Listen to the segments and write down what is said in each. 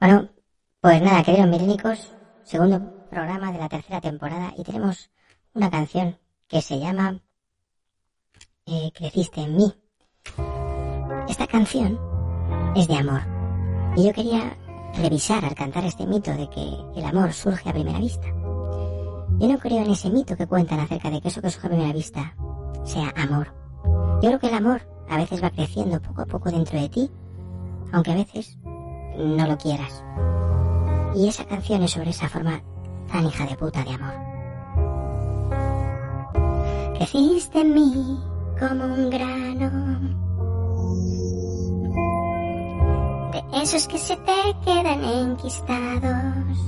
Bueno, pues nada, queridos milénicos, segundo programa de la tercera temporada y tenemos una canción que se llama eh, Creciste en mí. Esta canción es de amor y yo quería revisar al cantar este mito de que el amor surge a primera vista. Yo no creo en ese mito que cuentan acerca de que eso que surge a primera vista sea amor. Yo creo que el amor a veces va creciendo poco a poco dentro de ti, aunque a veces no lo quieras. Y esa canción es sobre esa forma tan hija de puta de amor. Creciste en mí como un grano. De esos que se te quedan enquistados.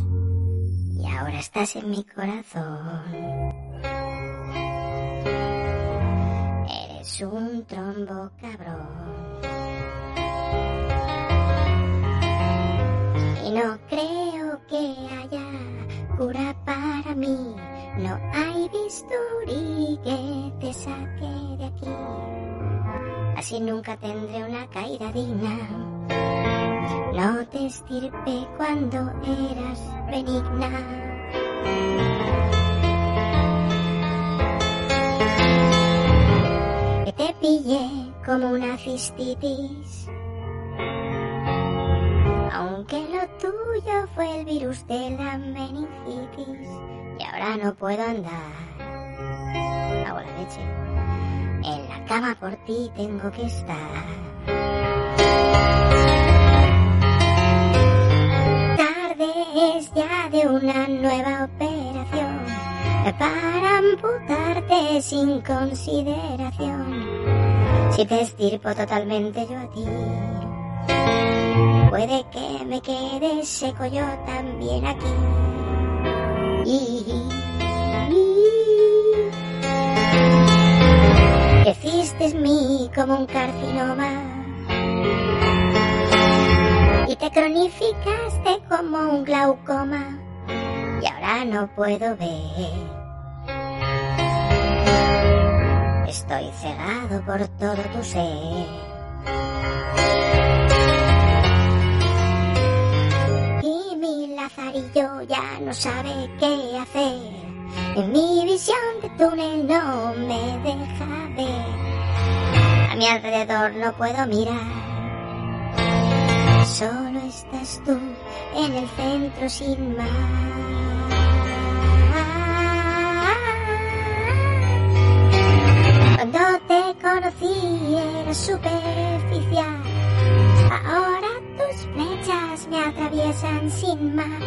Y ahora estás en mi corazón. Eres un trombo cabrón. No creo que haya cura para mí. No hay bisturí que te saque de aquí. Así nunca tendré una caída digna. No te estirpe cuando eras benigna. Que te pillé como una cistitis. Aunque lo tuyo fue el virus de la meningitis y ahora no puedo andar. Hago la leche. En la cama por ti tengo que estar. Tarde es ya de una nueva operación para amputarte sin consideración. Si te estirpo totalmente yo a ti. Puede que me quede seco yo también aquí. Y, Creciste en mí como un carcinoma y te cronificaste como un glaucoma y ahora no puedo ver. Estoy cegado por todo tu ser. Lazarillo ya no sabe qué hacer. En mi visión de túnel no me deja ver. A mi alrededor no puedo mirar. Solo estás tú en el centro sin más. Cuando te conocí era superficial. Ahora tus flechas me atraviesan sin más.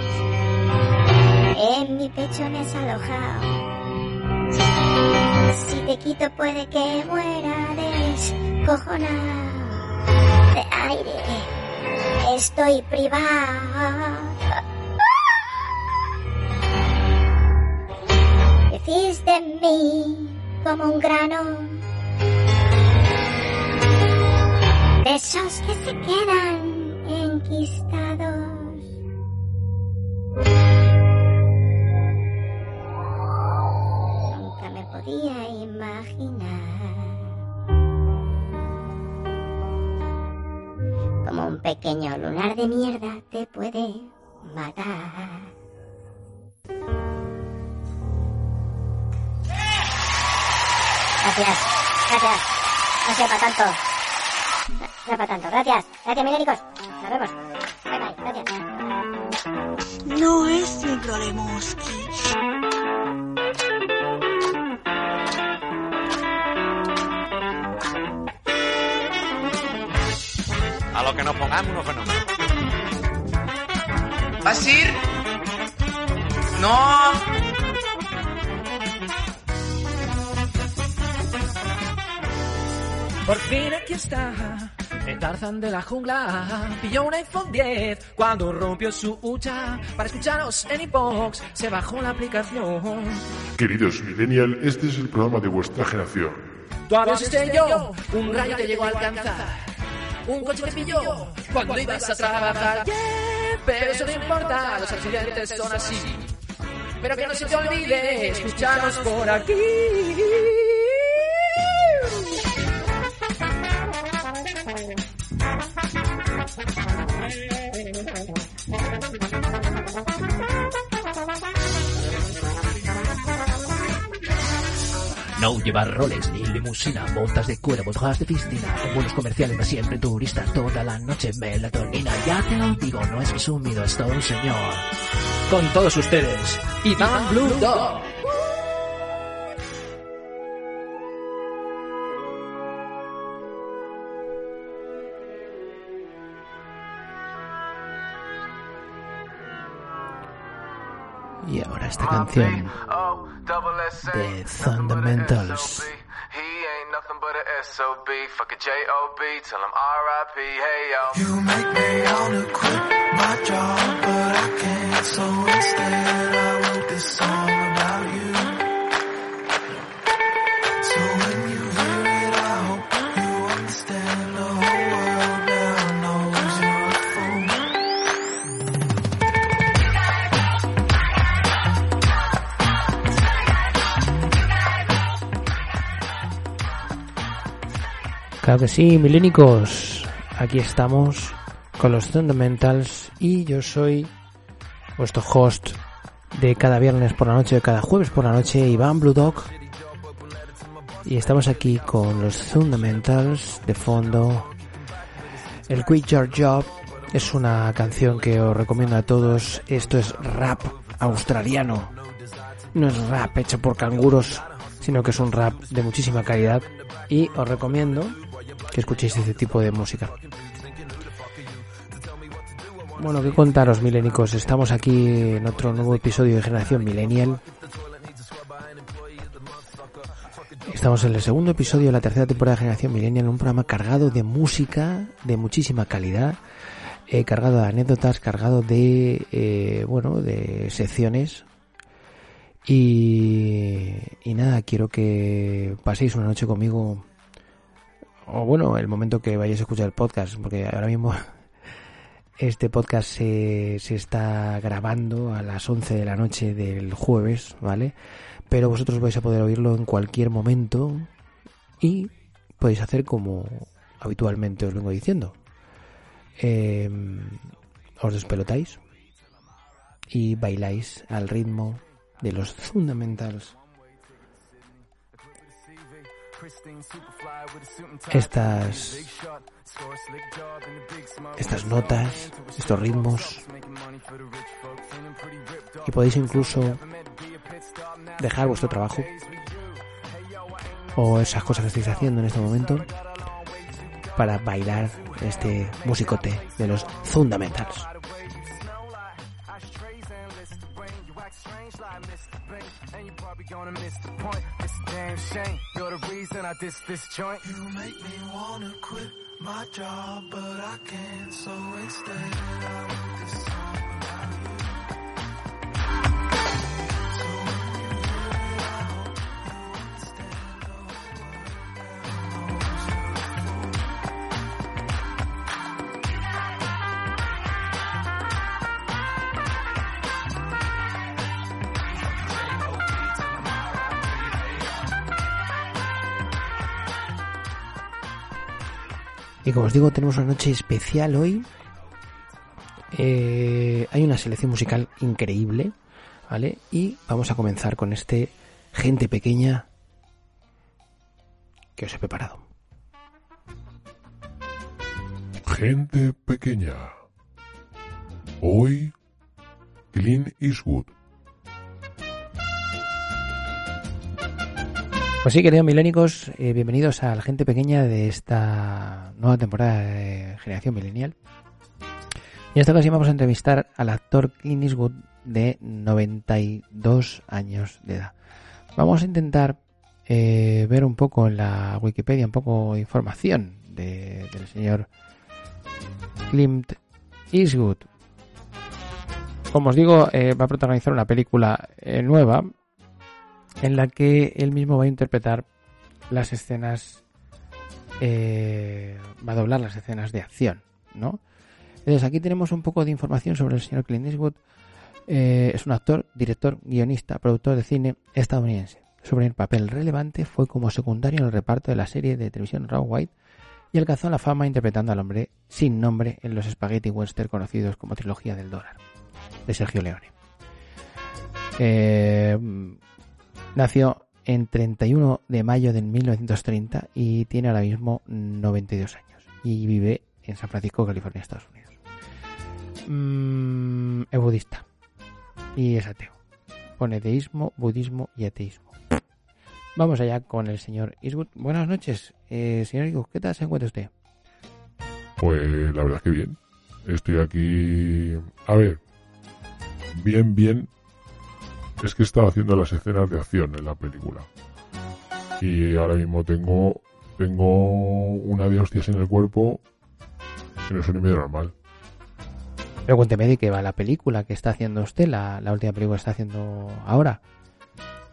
En mi pecho me has alojado. Si te quito puede que muera descojonado de aire. Estoy privado. Decís de mí como un grano. De esos que se quedan enquistados. Nunca me podía imaginar. Como un pequeño lunar de mierda te puede matar. Gracias, gracias. No sea para tanto. No para tanto. Gracias, gracias, milénicos. Nos vemos. Bye bye, gracias. No es mi problemoski. A lo que nos pongamos unos fenómenos. ¿Vas a ir? No. Por fin aquí está, el Tarzán de la jungla. Pilló un iPhone 10 cuando rompió su hucha. Para escucharos en iBox se bajó la aplicación. Queridos Millennial, este es el programa de vuestra generación. Tu avión estrelló, un rayo te llegó a alcanzar. Un coche te pilló cuando ibas a trabajar. Yeah, pero eso no importa, los accidentes son así. Pero que no se te olvide escucharnos por aquí. No llevar roles ni limusina, botas de cuero, hojas de piscina, buenos comerciales para siempre turistas, toda la noche melatonina. Ya te lo digo, no es presumido, es todo un señor. Con todos ustedes, Iván Blue Dog. Esta canción. De Fundamentals. Claro que sí, milénicos. Aquí estamos con los Fundamentals y yo soy vuestro host de cada viernes por la noche, de cada jueves por la noche, Iván Blue Dog. Y estamos aquí con los Fundamentals de fondo. El Quit Your Job es una canción que os recomiendo a todos. Esto es rap australiano. No es rap hecho por canguros, sino que es un rap de muchísima calidad. Y os recomiendo que escuchéis este tipo de música. Bueno, qué contaros, milénicos. Estamos aquí en otro nuevo episodio de Generación Millennial. Estamos en el segundo episodio de la tercera temporada de Generación Millennial, un programa cargado de música de muchísima calidad, eh, cargado de anécdotas, cargado de, eh, bueno, de secciones. Y, y nada, quiero que paséis una noche conmigo o bueno, el momento que vayáis a escuchar el podcast, porque ahora mismo este podcast se, se está grabando a las 11 de la noche del jueves, ¿vale? Pero vosotros vais a poder oírlo en cualquier momento y podéis hacer como habitualmente os vengo diciendo. Eh, os despelotáis y bailáis al ritmo de los fundamentals estas estas notas, estos ritmos y podéis incluso dejar vuestro trabajo o esas cosas que estáis haciendo en este momento para bailar este musicote de los fundamentals. You make me wanna quit my job, but I can't. So instead, I wrote this song Y como os digo, tenemos una noche especial hoy. Eh, hay una selección musical increíble, ¿vale? Y vamos a comenzar con este Gente Pequeña que os he preparado. Gente pequeña. Hoy, Clint Eastwood. Pues sí, queridos milénicos, eh, bienvenidos a la gente pequeña de esta nueva temporada de Generación Millennial. Y en esta ocasión vamos a entrevistar al actor Clint Eastwood de 92 años de edad. Vamos a intentar eh, ver un poco en la Wikipedia, un poco información de- del señor Clint Eastwood. Como os digo, eh, va a protagonizar una película eh, nueva en la que él mismo va a interpretar las escenas, eh, va a doblar las escenas de acción, ¿no? Entonces aquí tenemos un poco de información sobre el señor Clint Eastwood. Eh, es un actor, director, guionista, productor de cine estadounidense. Su primer papel relevante fue como secundario en el reparto de la serie de televisión Raw White y alcanzó la fama interpretando al hombre sin nombre en los spaghetti western conocidos como Trilogía del Dólar, de Sergio Leone. Eh, nació en 31 de mayo de 1930 y tiene ahora mismo 92 años y vive en San Francisco, California, Estados Unidos. Mm, es budista y es ateo. Pone deísmo, budismo y ateísmo. Vamos allá con el señor Eastwood. Buenas noches, eh, señor Eastwood. ¿Qué tal se encuentra usted? Pues la verdad es que bien. Estoy aquí. A ver. Bien, bien. Es que estaba haciendo las escenas de acción en la película. Y ahora mismo tengo. Tengo una de hostias en el cuerpo. Que no es un medio normal. Pero cuénteme de qué va la película que está haciendo usted, la, la última película que está haciendo ahora.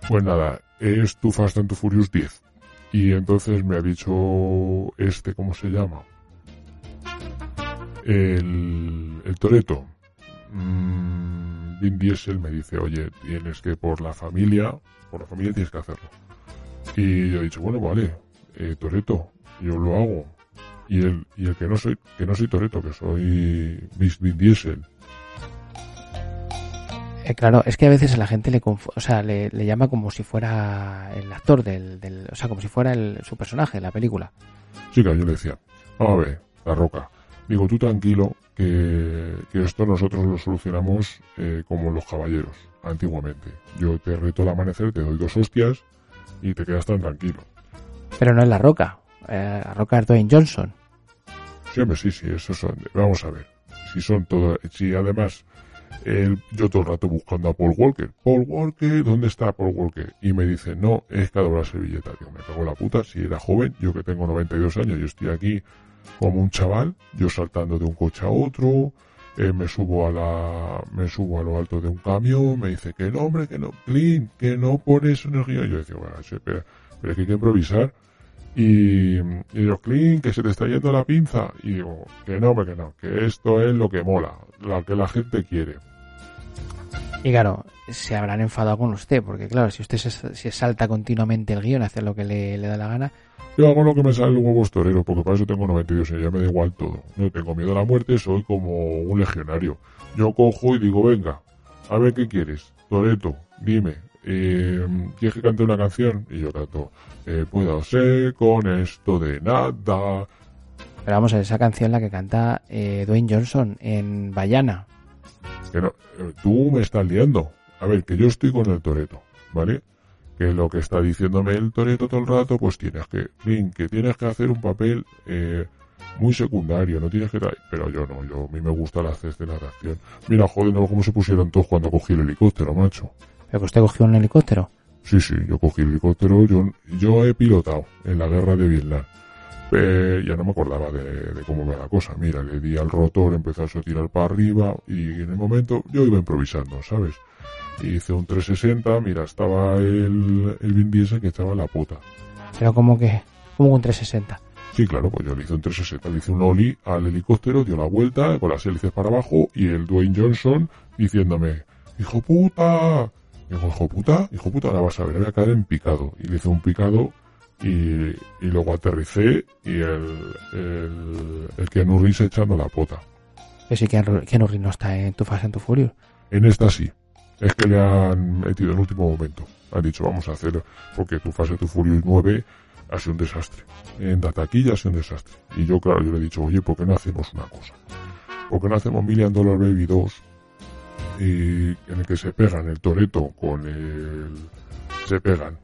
Pues nada, es tu Fast and tu Furious 10. Y entonces me ha dicho este, ¿cómo se llama? El, el Toreto. Vin Diesel me dice, oye, tienes que por la familia, por la familia tienes que hacerlo. Y yo he dicho, bueno, vale, eh, Toreto, yo lo hago. Y el, y el que no soy, que no soy Toreto, que soy Miss Vin Diesel. Eh, claro, es que a veces a la gente le, o sea, le, le llama como si fuera el actor del, del- o sea, como si fuera el, su personaje de la película. Sí, claro, yo le decía, vamos a ver, la roca. Digo, tú tranquilo, que, que esto nosotros lo solucionamos eh, como los caballeros, antiguamente. Yo te reto al amanecer, te doy dos hostias y te quedas tan tranquilo. Pero no es La Roca. Eh, la Roca es Dwayne Johnson. Sí, hombre, sí, sí, eso son. Vamos a ver. Si son todo. Si además. el- yo todo el rato buscando a Paul Walker. Paul Walker, ¿dónde está Paul Walker? Y me dice, no, es que doblado la servilleta. Digo, me cago en la puta. Si era joven, yo que tengo 92 años, yo estoy aquí como un chaval, yo saltando de un coche a otro. eh, me subo a la, me subo a lo alto de un camión, me dice que no, hombre, que no, Clint, que no pones energía. Yo decía, bueno, che, pero, pero que hay que improvisar. Y, y digo, Clint, que se te está yendo la pinza. Y digo, que no, hombre, que no, que esto es lo que mola, lo que la gente quiere. Y claro, se habrán enfadado con usted, porque claro, si usted se, se salta continuamente el guion, hace lo que le da la gana, Yo hago lo que me sale los huevos toreros, porque para eso tengo 92 años, ya me da igual todo. No tengo miedo a la muerte, soy como un legionario. Yo cojo y digo, venga, a ver qué quieres. Toreto, dime, eh, ¿quieres que cante una canción? Y yo canto, eh, puedo ser con esto de nada. pero vamos a ver, esa canción la que canta eh, Dwayne Johnson en Bayana. Que no, eh, tú me estás liando. A ver, que yo estoy con el Toreto, ¿vale? Que lo que está diciéndome el Toreto todo el rato, pues tienes que, Lin, que tienes que hacer un papel eh, muy secundario, no tienes que Pero yo no, yo a mí me gusta las escenas de acción. Mira, joder, no cómo se pusieron todos cuando cogí el helicóptero, macho. Pero que usted cogió un helicóptero. Sí, sí, yo cogí el helicóptero, yo, yo he pilotado en la guerra de Vietnam. Eh, ya no me acordaba de, de cómo va la cosa. Mira, le di al rotor, empezó a tirar para arriba y en el momento yo iba improvisando, ¿sabes? Hice un 360, mira, estaba el, el Vin Diesel que echaba la puta. Pero como que, como un 360. Sí, claro, pues yo le hice un 360, le hice un ollie al helicóptero, dio la vuelta con las hélices para abajo y el Dwayne Johnson diciéndome, hijo puta, digo, hijo puta, hijo puta, ahora vas a ver, voy a caer en picado. Y le hice un picado y, y luego aterricé y el, el, el Keanu Reeves echando la pota. Que sí, que Keanu Reeves no está en tu fase en tu Furious. En esta sí. Es que le han metido en último momento. Han dicho, vamos a hacer, porque tu fase, tu Furious 9 ha sido un desastre. En la taquilla ha sido un desastre. Y yo, claro, yo le he dicho, oye, ¿por qué no hacemos una cosa? ¿Por qué no hacemos Million Dollar Baby 2? Y en el que se pegan el Toreto con el... Se pegan.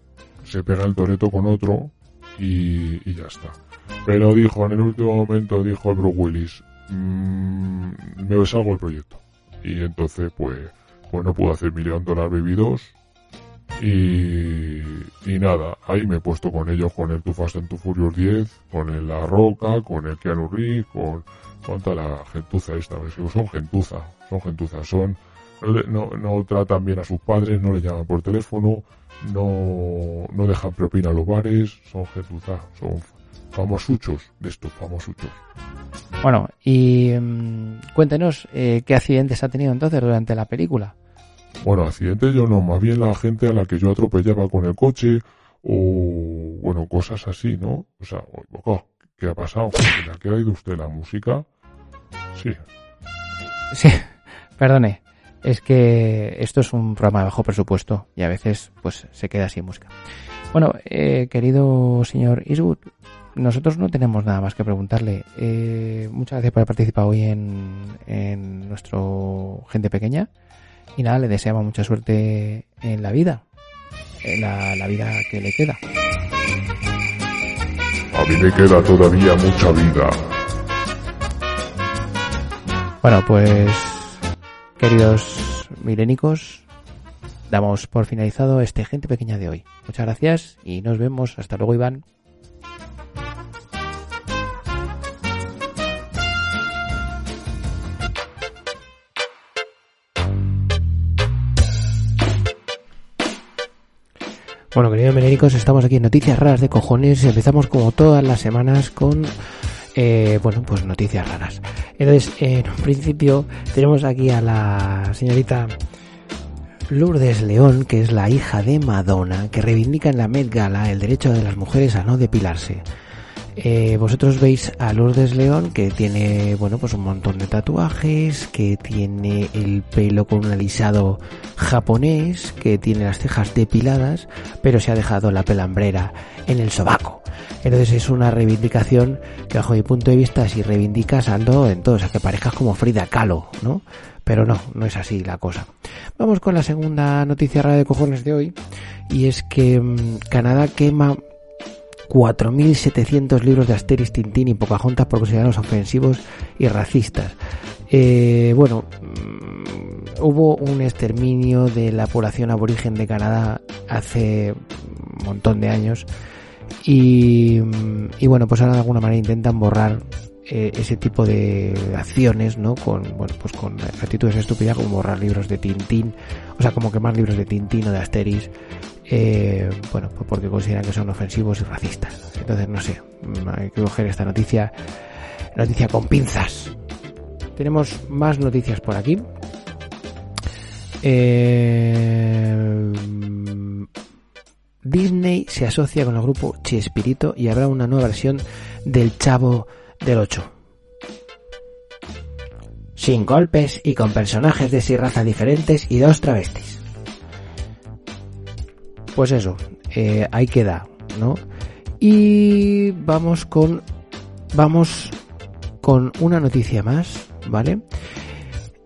Se pega el Toreto con otro y, y ya está. Pero dijo, en el último momento, dijo el Bruce Willis, "Mm, me salgo el proyecto. Y entonces, pues, pues no pude hacer Dollar Baby 2. Y, y nada, ahí me he puesto con ellos, con el Too Fast and Too Furious 10, con el La Roca, con el Keanu Reeves, con, con toda la gentuza esta. Son gentuza, son gentuza, son, no, le- no, tratan bien a sus padres, no les llaman por teléfono, no, no dejan propina a los bares, son gentuza, son famosuchos de estos famosuchos. Bueno, y mm, cuéntenos eh, qué accidentes ha tenido entonces durante la película. Bueno, accidentes yo no, más bien la gente a la que yo atropellaba con el coche o, bueno, cosas así, ¿no? O sea, oh, ¿qué ha pasado? ¿Le ha quedado usted la música? Sí, Sí, perdone. es que esto es un programa de bajo presupuesto y a veces pues se queda sin música. Bueno, eh, querido señor Eastwood, nosotros no tenemos nada más que preguntarle. Eh, muchas gracias por haber participado hoy en, en nuestro Gente Pequeña. Y nada, le deseamos mucha suerte en la vida. En la, la vida que le queda. A mí me queda todavía mucha vida. Bueno, pues, queridos milénicos, damos por finalizado este Gente Pequeña de hoy. Muchas gracias y nos vemos. Hasta luego, Iván. Bueno, queridos menénicos, estamos aquí en Noticias Raras de Cojones. Empezamos como todas las semanas con, eh, bueno, pues noticias raras. Entonces, en un principio tenemos aquí a la señorita Lourdes León, que es la hija de Madonna, que reivindica en la Met Gala el derecho de las mujeres a no depilarse. Eh, vosotros veis a Lourdes León que tiene, bueno, pues un montón de tatuajes, que tiene el pelo con un alisado japonés, que tiene las cejas depiladas, pero se ha dejado la pelambrera en el sobaco. Entonces es una reivindicación que bajo mi punto de vista si reivindicas ando en todo, o sea que parezcas como Frida Kahlo, ¿no? Pero no, no es así la cosa. Vamos con la segunda noticia rara de cojones de hoy y es que mm, Canadá quema 4.700 libros de Asterix, Tintín y Pocahontas por considerarlos ofensivos y racistas. Eh, bueno, mm, hubo un exterminio de la población aborigen de Canadá hace un montón de años y, mm, y bueno, pues ahora de alguna manera intentan borrar eh, ese tipo de acciones, ¿no? Con, bueno, pues con actitudes estúpidas como borrar libros de Tintín, o sea, como quemar libros de Tintín o de Asterix, eh, bueno, pues porque consideran que son ofensivos y racistas. Entonces, no sé, mm, hay que coger esta noticia, noticia con pinzas. Tenemos más noticias por aquí. Eh, Disney se asocia con el grupo Chespirito y habrá una nueva versión del Chavo del 8. Sin golpes y con personajes de seis razas diferentes y dos travestis. Pues eso, eh, ahí queda, ¿no? Y vamos con. Vamos con una noticia más, ¿vale?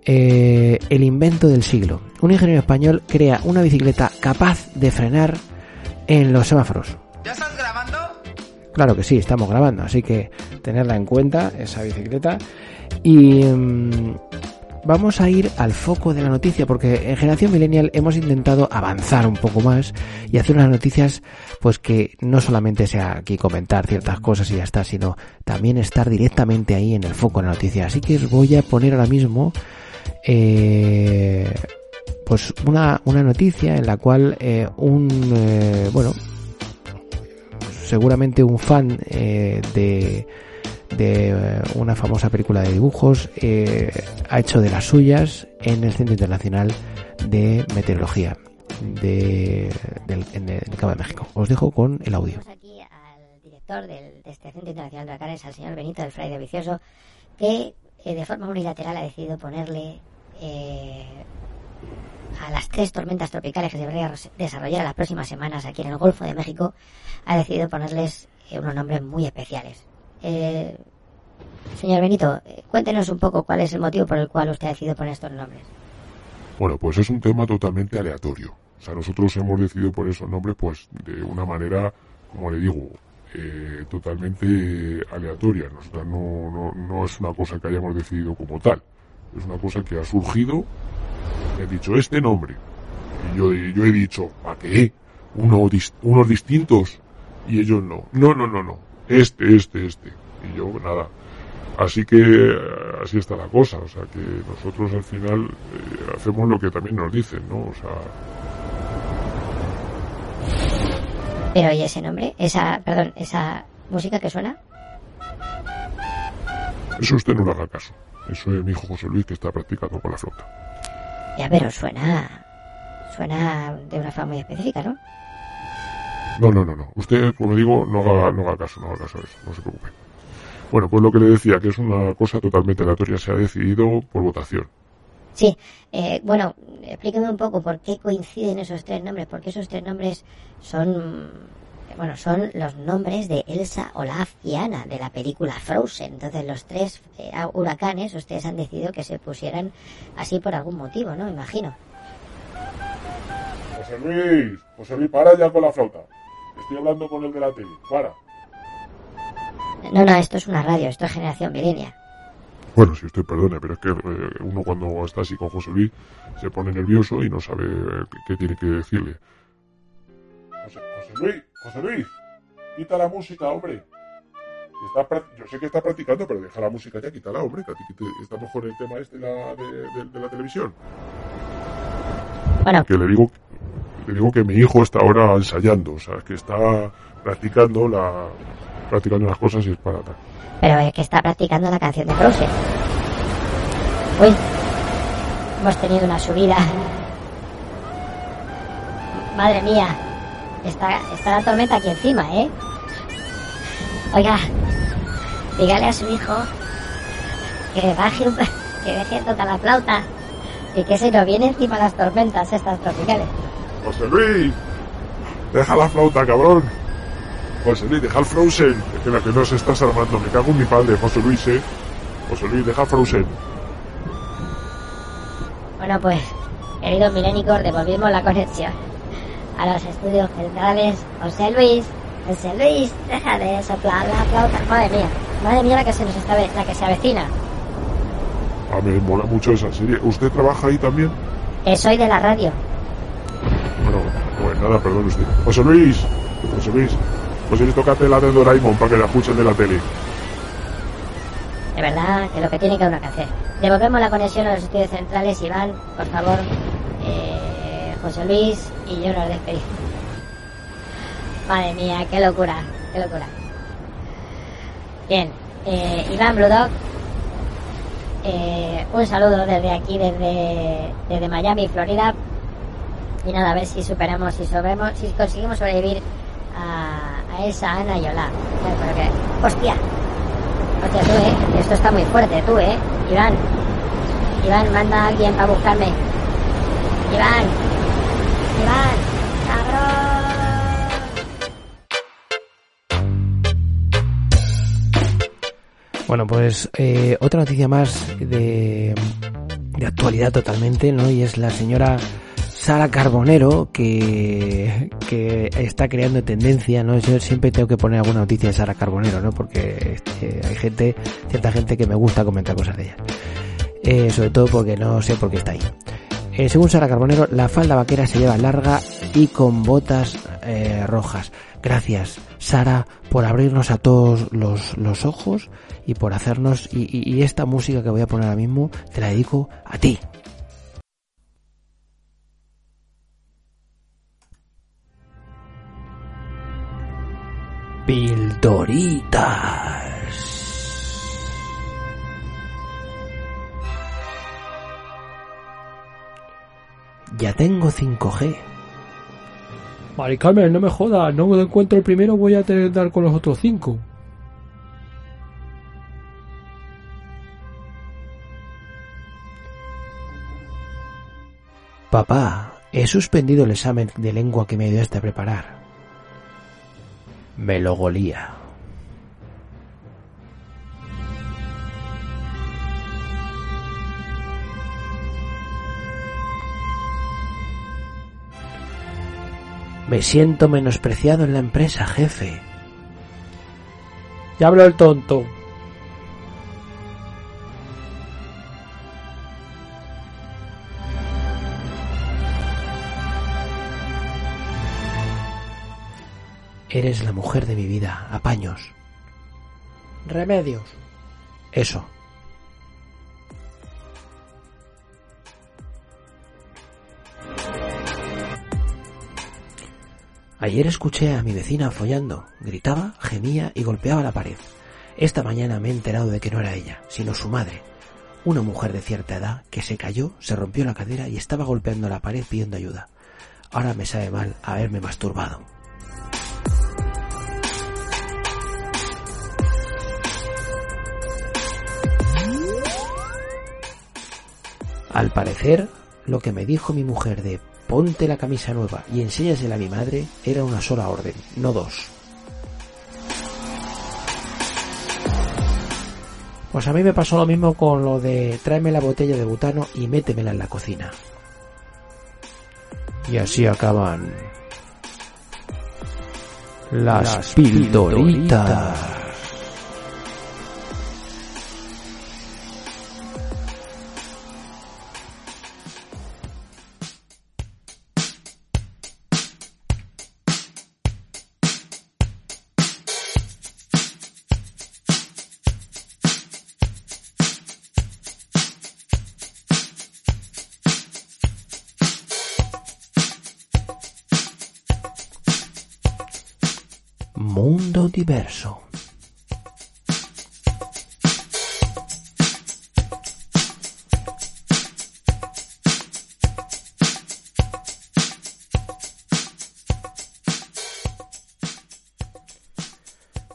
Eh, el invento del siglo. Un ingeniero español crea una bicicleta capaz de frenar en los semáforos. ¿Ya estás grabando? Claro que sí, estamos grabando, así que tenerla en cuenta, esa bicicleta. Y mm, vamos a ir al foco de la noticia, porque en Generación Millennial hemos intentado avanzar un poco más y hacer unas noticias, pues que no solamente sea aquí comentar ciertas cosas y ya está, sino también estar directamente ahí en el foco de la noticia. Así que os voy a poner ahora mismo, eh, pues una, una noticia en la cual eh, un, eh, bueno, seguramente un fan eh, de, de eh, una famosa película de dibujos eh, ha hecho de las suyas en el Centro Internacional de Meteorología de, del, en el Cabo de México. Os dejo con el audio. Tenemos aquí al director del, de este Centro Internacional de Huracanes, al señor Benito del Fraile Vicioso, que eh, de forma unilateral ha decidido ponerle eh, a las tres tormentas tropicales que se deberían desarrollar las próximas semanas aquí en el Golfo de México, ha decidido ponerles eh, unos nombres muy especiales. Eh, señor Benito, eh, cuéntenos un poco cuál es el motivo por el cual usted ha decidido poner estos nombres. Bueno, pues es un tema totalmente aleatorio. O sea, nosotros hemos decidido por esos nombres, pues de una manera, como le digo, eh, totalmente aleatoria. O sea, no, no, no es una cosa que hayamos decidido como tal. Es una cosa que ha surgido. He dicho este nombre. Y yo, yo he dicho, ¿a qué? Uno unos distintos. Y ellos no. No, no, no, no. Este, este, este. Y yo, nada. Así que así está la cosa. O sea, que nosotros al final eh, hacemos lo que también nos dicen, ¿no? O sea, Pero ¿y ese nombre? Esa, perdón, esa música que suena? eso usted no le haga caso. Eso es mi hijo José Luis que está practicando con la flauta. Ya, pero suena, suena de una forma muy específica, ¿no? No, no, no, no. Usted, como digo, no haga, no haga caso, no haga caso de eso, no se preocupe. Bueno, pues lo que le decía, que es una cosa totalmente aleatoria, se ha decidido por votación. Sí, eh, bueno, explíqueme un poco por qué coinciden esos tres nombres, porque esos tres nombres son, bueno, son los nombres de Elsa, Olaf y Anna de la película Frozen. Entonces los tres eh, huracanes, ustedes han decidido que se pusieran así por algún motivo, ¿no? Imagino. José Luis, José Luis, para ya con la flauta. Estoy hablando con el de la tele. Para. No, no, esto es una radio, esto es generación milenia. Bueno, si usted perdone, pero es que eh, uno cuando está así con José Luis se pone nervioso y no sabe eh, qué, tiene que decirle. José, José Luis, José Luis, quita la música, hombre. Está yo sé que está practicando, pero deja la música ya, quítala, hombre, que a ti te- está mejor el tema este de la, de, de- de la televisión. Bueno, Que le digo, le digo que mi hijo está ahora ensayando, o sea, que está practicando la practicando las cosas y es para tal. pero es que está practicando la canción de Frozen. Uy, hemos tenido una subida. Madre mía, está, está la tormenta aquí encima, ¿eh? Oiga, dígale a su hijo que baje un, que deje de tocar la flauta y que se nos viene encima las tormentas estas tropicales. José Luis, deja la flauta, cabrón. José Luis, deja el Frozen. Es que la que no se estás armando. Me cago en mi padre, José Luis, eh. José Luis, deja Frozen. Bueno, pues, queridos milénicos, devolvimos la conexión a los estudios centrales. José Luis, José Luis, deja de soplar la flauta. Madre mía, madre mía la que se nos está, la que se avecina. A mí me mola mucho esa serie. ¿Usted trabaja ahí también? Que soy de la radio. Pues nada, perdón usted. José Luis, José Luis, José Luis, tócate la de Doraemon para que la escuchen de la tele. De verdad que lo que tiene cada uno que hacer. Devolvemos la conexión a los estudios centrales. Iván, por favor, eh, José Luis y yo nos despedimos. Madre mía, qué locura, qué locura. Bien, eh, Iván Bludog, eh, un saludo desde aquí, desde, desde Miami, Florida. Y nada, a ver si superamos, si sobemos, si conseguimos sobrevivir a, a esa Ana y Olaf. Eh, pero ¡Hostia! Hostia, tú, eh. Esto está muy fuerte, tú, eh. Iván. Iván, manda a alguien para buscarme. Iván. Iván. Cabrón. Bueno, pues eh, otra noticia más de, de actualidad totalmente, ¿no? Y es la señora Sara Carbonero que, que está creando tendencia, ¿no? Yo siempre tengo que poner alguna noticia de Sara Carbonero, ¿no? Porque este, hay gente, cierta gente que me gusta comentar cosas de ella. Eh, sobre todo porque no sé por qué está ahí. Eh, según Sara Carbonero, la falda vaquera se lleva larga y con botas eh, rojas. Gracias, Sara, por abrirnos a todos los, los ojos y por hacernos... Y, y- y esta música que voy a poner ahora mismo te la dedico a ti. Pildoritas. Ya tengo 5G. Mari Carmen, no me jodas, no me encuentro el primero, voy a tener que dar con los otros cinco. Papá, he suspendido el examen de lengua que me ayudaste a preparar. Me lo golía. Me siento menospreciado en la empresa, jefe. Ya habló el tonto. Eres la mujer de mi vida, apaños. Remedios. Eso. Ayer escuché a mi vecina follando, gritaba, gemía y golpeaba la pared. Esta mañana me he enterado de que no era ella, sino su madre, una mujer de cierta edad que se cayó, se rompió la cadera y estaba golpeando la pared pidiendo ayuda. Ahora me sabe mal haberme masturbado. Al parecer, lo que me dijo mi mujer de ponte la camisa nueva y enséñasela a mi madre era una sola orden, no dos. Pues a mí me pasó lo mismo con lo de tráeme la botella de butano y métemela en la cocina. Y así acaban las, pildoritas. Mundo diverso.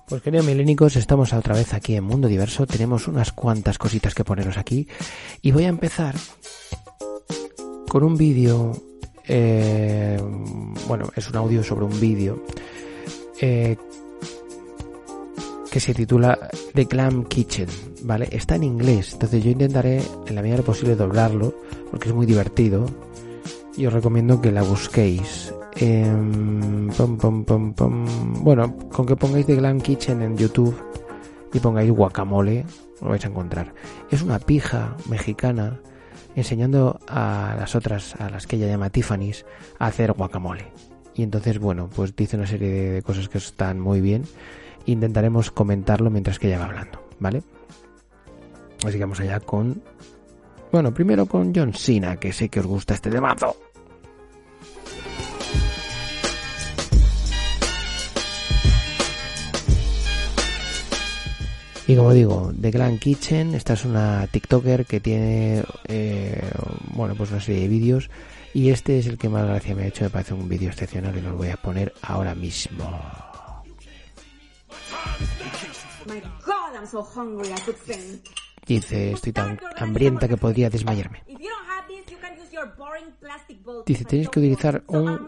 Pues queridos milénicos, estamos otra vez aquí en Mundo Diverso. Tenemos unas cuantas cositas que poneros aquí. Y voy a empezar con un vídeo. eh, bueno, es un audio sobre un vídeo eh, que se titula The Clam Kitchen, ¿vale? Está en inglés, entonces yo intentaré en la medida de lo posible doblarlo, porque es muy divertido y os recomiendo que la busquéis. Pom, pom, pom, pom. Bueno, con que pongáis The Glam Kitchen en YouTube y pongáis guacamole, lo vais a encontrar. Es una pija mexicana enseñando a las otras, a las que ella llama Tiffany's, a hacer guacamole. Y entonces, bueno, pues dice una serie de cosas que están muy bien. Intentaremos comentarlo mientras que ella va hablando, ¿vale? Así que vamos allá con... Bueno, primero con John Cena, que sé que os gusta este temazo. Y como digo, The Grand Kitchen, esta es una TikToker que tiene, eh, bueno, pues una serie de vídeos y este es el que más gracia me ha hecho, me parece un vídeo excepcional y lo voy a poner ahora mismo. My God, I'm so hungry I could faint. Dice, estoy tan hambrienta que podría desmayarme. Dice, tenéis que utilizar un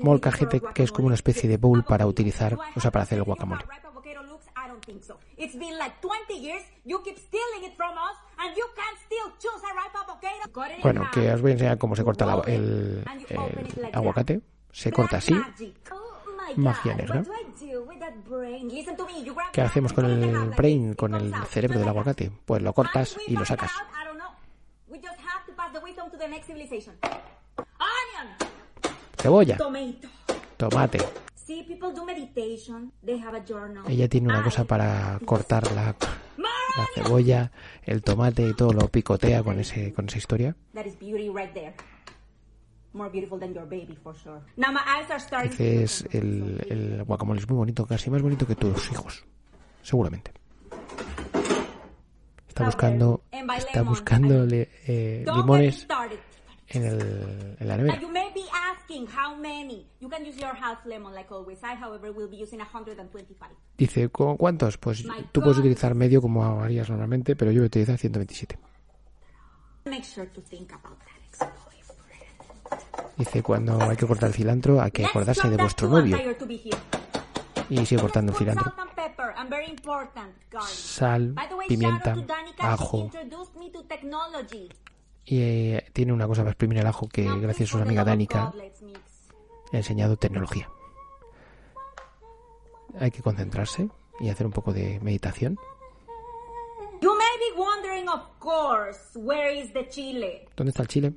molcajete que es como una especie de bowl para utilizar, o sea, para hacer el guacamole. Ripe avocado looks, I don't think so. It's been like 20 years. You keep stealing it from us, and you can't still choose a ripe avocado. Cut it in Bueno, que os voy a enseñar cómo se corta el, el aguacate. Se corta así. Magia negra. ¿Qué hacemos con el brain, con el cerebro del aguacate? Pues lo cortas y lo sacas. Cebolla, tomate. Ella tiene una cosa para cortar la, la cebolla, el tomate y todo lo picotea con ese con esa historia. That is beauty right there. More beautiful than your baby, for sure. Now my eyes are starting to Dice es el, el guacamole es muy bonito, casi más bonito que tus hijos, seguramente. Está buscando está buscando eh, limones en, el, en la nevera. you may be asking how many. You can use your half lemon like always. I, however, will be using 125. Dice, ¿cu- ¿cuántos? Pues tú puedes utilizar medio como harías normalmente, pero yo voy a utilizar 127. Dice, cuando hay que cortar el cilantro, hay que acordarse de vuestro novio. Y sigue cortando cilantro. Sal, pimienta, ajo. Y eh, tiene una cosa para exprimir el ajo que gracias a su amiga Danica ha enseñado tecnología. Hay que concentrarse y hacer un poco de meditación. ¿Dónde está el chile?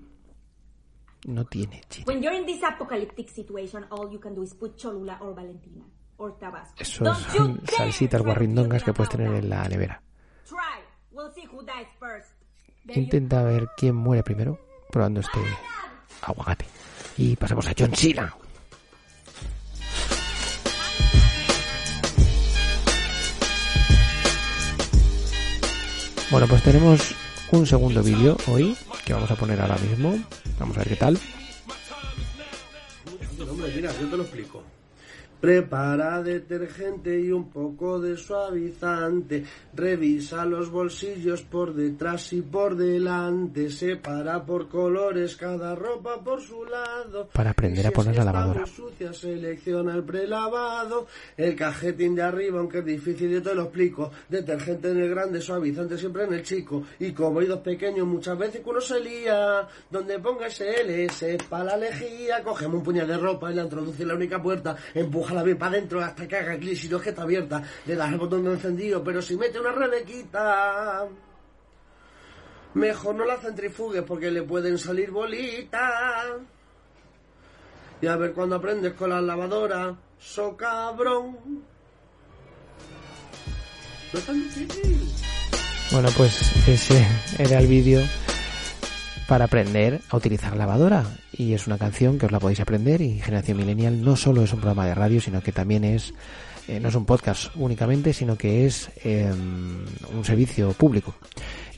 No tiene chile. When you're in this apocalyptic situation, all you can do is put Cholula or Valentina or Tabasco. Eso Don't you son salsitas guarrindongas que puedes tener en la nevera. Intenta ver quién muere primero probando este aguacate. Y pasamos a John Cena. Bueno, pues tenemos un segundo vídeo hoy que vamos a poner ahora mismo. Vamos a ver qué tal. Hombre, mira, yo te lo explico. Prepara detergente y un poco de suavizante. Revisa los bolsillos por detrás y por delante. Separa por colores cada ropa por su lado. Para aprender a Si poner es la lavadora. sucia, selecciona el prelavado. El cajetín de arriba, aunque es difícil, yo te lo explico. Detergente en el grande, suavizante siempre en el chico. Y como hay dos pequeños, muchas veces que uno se lía. Donde ponga SLS para la lejía. Cogemos un puñal de ropa y la introduce en la única puerta. Empújala bien para adentro hasta que haga clic. Si no es que está abierta, le das el botón de encendido. Pero si mete una rebequita. Mejor no la centrifugues porque le pueden salir bolitas. Y a ver cuando aprendes con la lavadora, so cabrón. No es tan difícil. Bueno, pues ese era el vídeo para aprender a utilizar lavadora. Y es una canción que os la podéis aprender. Y Generación Millennial no solo es un programa de radio, sino que también es, eh, no es un podcast únicamente, sino que es eh, un servicio público.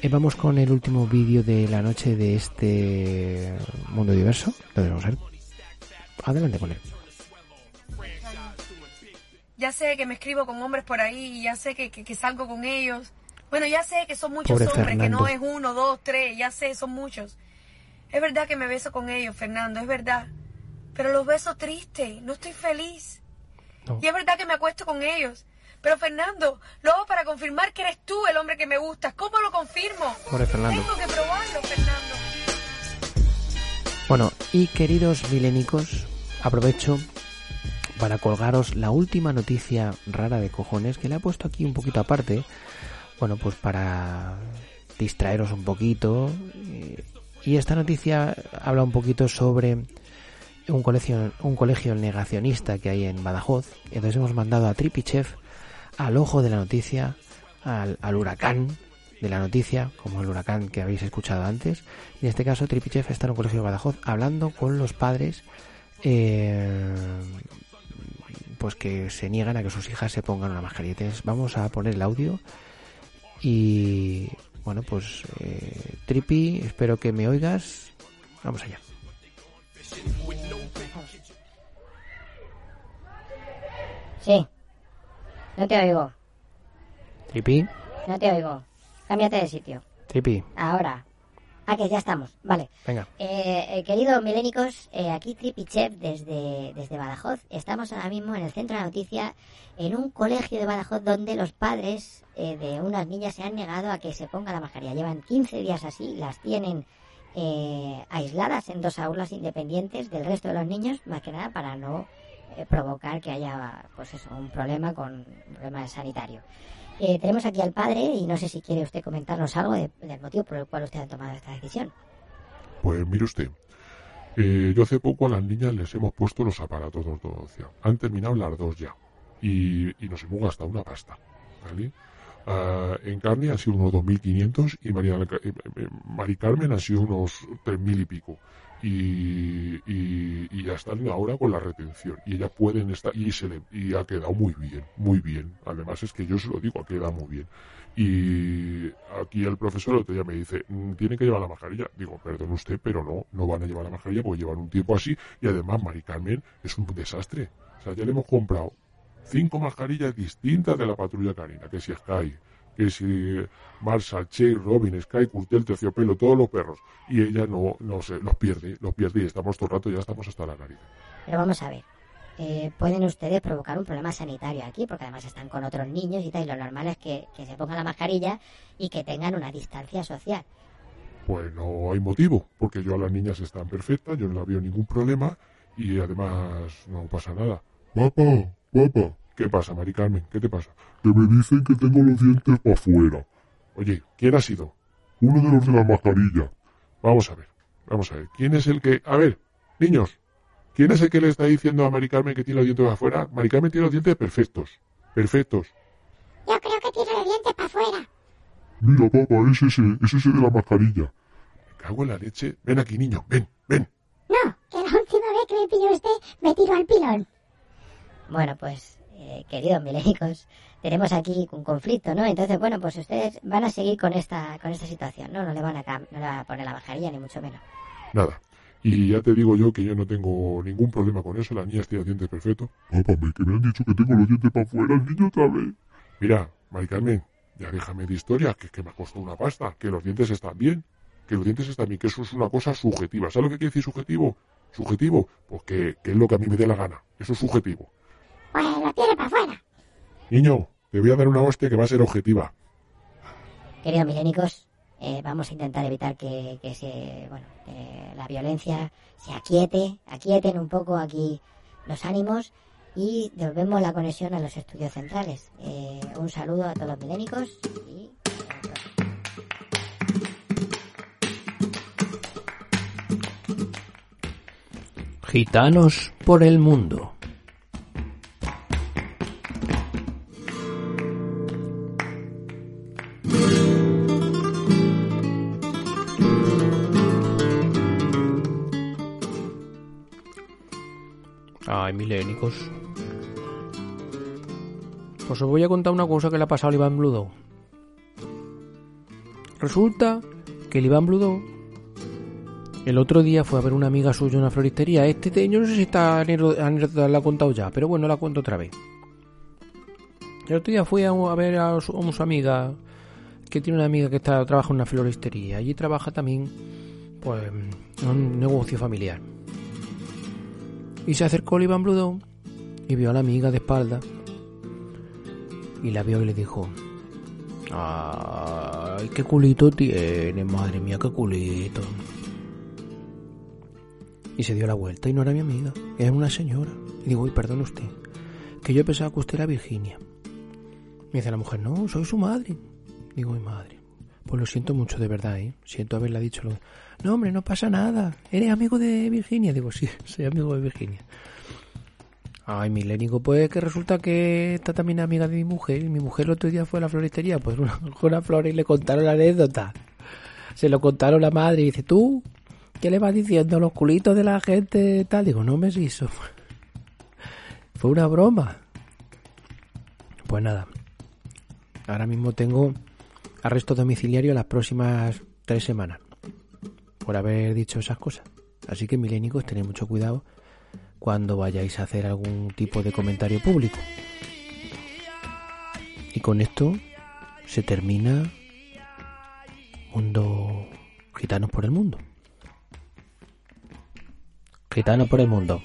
Eh, vamos con el último vídeo de la noche de este mundo diverso. Lo debemos ver. Adelante con él. Ya sé que me escribo con hombres por ahí, ya sé que, que- que salgo con ellos. Bueno, ya sé que son muchos Pobre hombres, que no es uno, dos, tres, ya sé, son muchos. Es verdad que me beso con ellos, Fernando, es verdad. Pero los beso triste, no estoy feliz. No. Y es verdad que me acuesto con ellos. Pero Fernando, lo hago para confirmar que eres tú el hombre que me gusta. ¿Cómo lo confirmo? Pobre Fernando. Tengo que probarlo, Fernando. Bueno, y queridos milénicos, aprovecho para colgaros la última noticia rara de cojones que le he puesto aquí un poquito aparte. Bueno, pues para distraeros un poquito. eh, Y esta noticia habla un poquito sobre un colegio, un colegio negacionista que hay en Badajoz. Entonces hemos mandado a Tripichev al ojo de la noticia, al, al huracán de la noticia, como el huracán que habéis escuchado antes. En este caso, Tripichev está en un colegio de Badajoz hablando con los padres, eh, pues que se niegan a que sus hijas se pongan una mascarilla. Entonces, vamos a poner el audio y bueno, pues eh, Tripi, espero que me oigas. Vamos allá. Sí. No te oigo. Tripi, No te oigo. Cámbiate de sitio. Tripi, Ahora. Ah, que ya estamos. Vale. venga. Eh, eh, queridos milénicos, eh, aquí Tripichev desde, desde Badajoz. Estamos ahora mismo en el centro de la noticia, en un colegio de Badajoz donde los padres eh, de unas niñas se han negado a que se ponga la mascarilla. Llevan 15 días así, las tienen eh, aisladas en dos aulas independientes del resto de los niños, más que nada para no eh, provocar que haya pues eso, un problema con un problema sanitario. Eh, tenemos aquí al padre y no sé si quiere usted comentarnos algo de- del motivo por el cual usted ha tomado esta decisión. Pues mire usted, eh, yo hace poco a las niñas les hemos puesto los aparatos de ortodoncia. Han terminado las dos ya. Y, nos hemos gastado una pasta. ¿vale? Ah, en carne han sido unos 2.500 y María, eh, eh, Mari Carmen han sido unos 3.000 y pico. Y, y, y ya están ahora con la retención. Y ellas pueden estar. Y, se le, y ha quedado muy bien, muy bien. Además es que yo se lo digo, ha quedado muy bien. Y aquí el profesor otro día me dice, "Mm, tiene que llevar la mascarilla. Digo, perdón usted, pero no, no van a llevar la mascarilla porque llevan un tiempo así. Y además, Mari Carmen es un desastre. O sea, ya le hemos comprado cinco mascarillas distintas de la patrulla canina, que si Sky, que si Marshall, Che, Robin, Sky, Curtel, Terciopelo, todos los perros. Y ella no, no sé, los pierde, los pierde y estamos todo el rato, ya estamos hasta la nariz. Pero vamos a ver. eh, pueden ustedes provocar un problema sanitario aquí, porque además están con otros niños y tal, y lo normal es que, que se pongan la mascarilla y que tengan una distancia social. Pues no hay motivo, porque yo a las niñas están perfectas, yo no la veo ningún problema y además no pasa nada. Papá, papá. ¿Qué pasa, Mari Carmen? ¿Qué te pasa? Que me dicen que tengo los dientes para afuera. Oye, ¿quién ha sido? Uno de los de la mascarilla. Vamos a ver, vamos a ver. ¿Quién es el que... A ver, niños, ¿quién es el que le está diciendo a Mari Carmen que tiene los dientes para afuera? Mari Carmen tiene los dientes perfectos, perfectos. Yo creo que tiene los dientes para afuera. Mira, papá, es ese, es ese de la mascarilla. Me cago en la leche. Ven aquí, niño, ven, ven. No, que la última vez que me pilló usted me tiró al pilón. Bueno, pues, eh, queridos milénicos, tenemos aquí un conflicto, ¿no? Entonces, bueno, pues ustedes van a seguir con esta, con esta situación, ¿no? No le van a, no le van a poner la mascarilla, ni mucho menos. Nada. Y ya te digo yo que yo no tengo ningún problema con eso, la niña tiene dientes perfecto. Papá, me- que me han dicho que tengo los dientes para afuera, el niño otra vez. Mira, Mari Carmen, ya déjame de historia, que, que me ha costado una pasta, que los dientes están bien, que los dientes están bien, que eso es una cosa subjetiva. ¿Sabes lo que quiere decir subjetivo? Subjetivo, pues que, que es lo que a mí me dé la gana. Eso es subjetivo. Pues lo tiene para afuera. Niño, te voy a dar una hostia que va a ser objetiva. Queridos milénicos, eh, vamos a intentar evitar que, que se, bueno, la violencia se aquiete, aquieten un poco aquí los ánimos y devolvemos la conexión a los estudios centrales. Eh, un saludo a todos los milénicos y Gitanos por el mundo. Milénicos. Pues os voy a contar una cosa que le ha pasado al Iván Bludo. Resulta que el Iván Bludo el otro día fue a ver una amiga suya en una floristería. Este te- yo no sé si esta anécdota la he contado ya, pero bueno, la cuento otra vez. El otro día fui a, ver a su, a su amiga, que tiene una amiga que está trabaja en una floristería. Allí trabaja también, pues, en un negocio familiar. Y se acercó Iván Bludón y vio a la amiga de espalda. Y la vio y le dijo, ay, qué culito tiene, madre mía, qué culito. Y se dio la vuelta y no era mi amiga, era una señora. Y digo, uy, perdone usted, que yo pensaba que usted era Virginia. Me dice la mujer, no, soy su madre. Digo, mi madre. Pues lo siento mucho de verdad, ¿eh? Siento haberla dicho. Lo... No, hombre, no pasa nada. ¿Eres amigo de Virginia? Digo, sí, soy amigo de Virginia. Ay, milénico, pues que resulta que está también amiga de mi mujer. Y mi mujer el otro día fue a la floristería, pues una, una flor y le contaron la anécdota. Se lo contaron la madre y dice, tú, ¿qué le vas diciendo? Los culitos de la gente tal. Digo, no me hizo. Fue una broma. Pues nada. Ahora mismo tengo arresto domiciliario las próximas tres semanas. Por haber dicho esas cosas. Así que, milénicos, tened mucho cuidado cuando vayáis a hacer algún tipo de comentario público. Y con esto se termina Mundo Gitanos por el Mundo. Gitanos por el Mundo.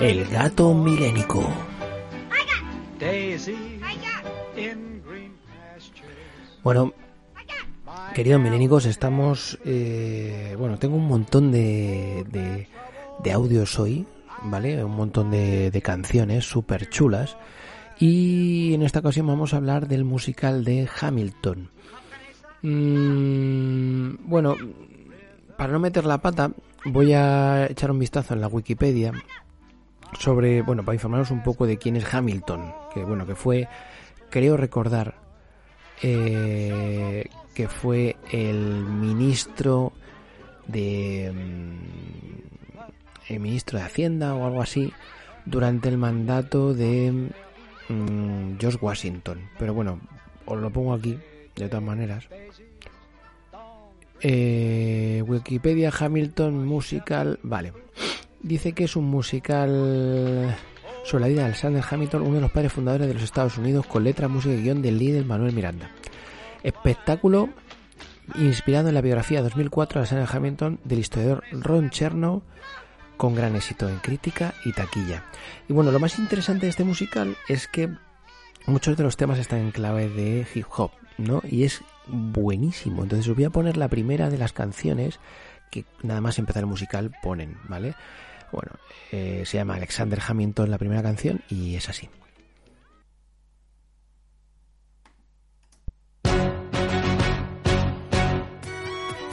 El gato milénico. Bueno, queridos milénicos, estamos... eh, bueno, tengo un montón de, de, de audios hoy, ¿vale? Un montón de, de canciones súper chulas. Y en esta ocasión vamos a hablar del musical de Hamilton. Mm, bueno, para no meter la pata, voy a echar un vistazo en la Wikipedia sobre, bueno, para informaros un poco de quién es Hamilton, que bueno, que fue, creo recordar, eh, que fue el ministro de mm, el ministro de Hacienda o algo así durante el mandato de mm, George Washington. Pero bueno, os lo pongo aquí de todas maneras. Eh, Wikipedia Hamilton Musical, vale. Dice que es un musical sobre la vida de Alexander Hamilton, uno de los padres fundadores de los Estados Unidos, con letra, música y guion del líder Manuel Miranda. Espectáculo inspirado en la biografía 2004 de Alexander Hamilton del historiador Ron Chernow, con gran éxito en crítica y taquilla. Y bueno, lo más interesante de este musical es que muchos de los temas están en clave de hip hop, ¿no? Y es buenísimo. Entonces os voy a poner la primera de las canciones que nada más empezar el musical ponen, ¿vale? Bueno, eh, se llama Alexander Hamilton la primera canción y es así.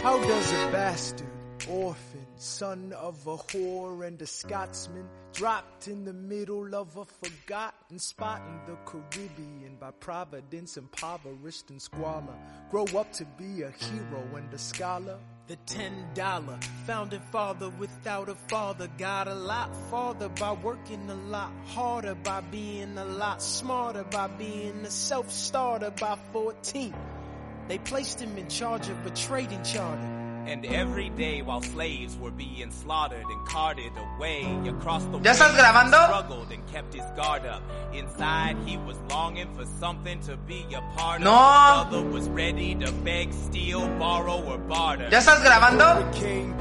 How does a bastard orphan, son of a whore and a Scotsman, dropped in the middle of a forgotten spot in the Caribbean by providence, impoverished and squalor. Grow up to be a hero and a scholar. The ten dollar founding father without a father got a lot farther by working a lot harder, by being a lot smarter, by being a self starter by 14. They placed him in charge of a trading charter. And every day while slaves were being slaughtered and carted away across the ¿Ya estás grabando? struggled and kept his guard up. Inside he was longing for something to be a part No. of. Brother was ready to beg, steal, borrow or barter. ¿Ya estás grabando?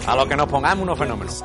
A lo que nos pongamos unos fenómenos.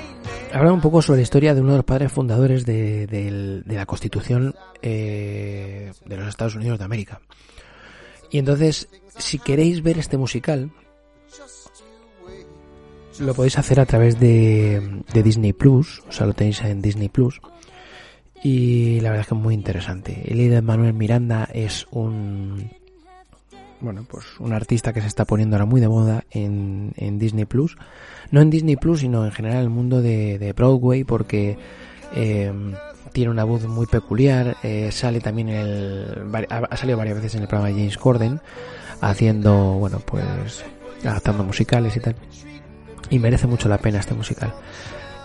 hablar un poco sobre la historia de uno de los padres fundadores de, la Constitución eh, de los Estados Unidos de América. Y entonces, si queréis ver este musical, lo podéis hacer a través de, de Disney Plus, o sea, lo tenéis en Disney Plus. Y la verdad es que es muy interesante. El Manuel Miranda es un bueno, pues un artista que se está poniendo ahora muy de moda en, Disney Plus. No en Disney Plus, sino en general en el mundo de, Broadway, porque eh, tiene una voz muy peculiar. eh, sale también en el. Ha salido varias veces en el programa de James Corden, haciendo, bueno, pues. adaptando musicales y tal. Y merece mucho la pena este musical.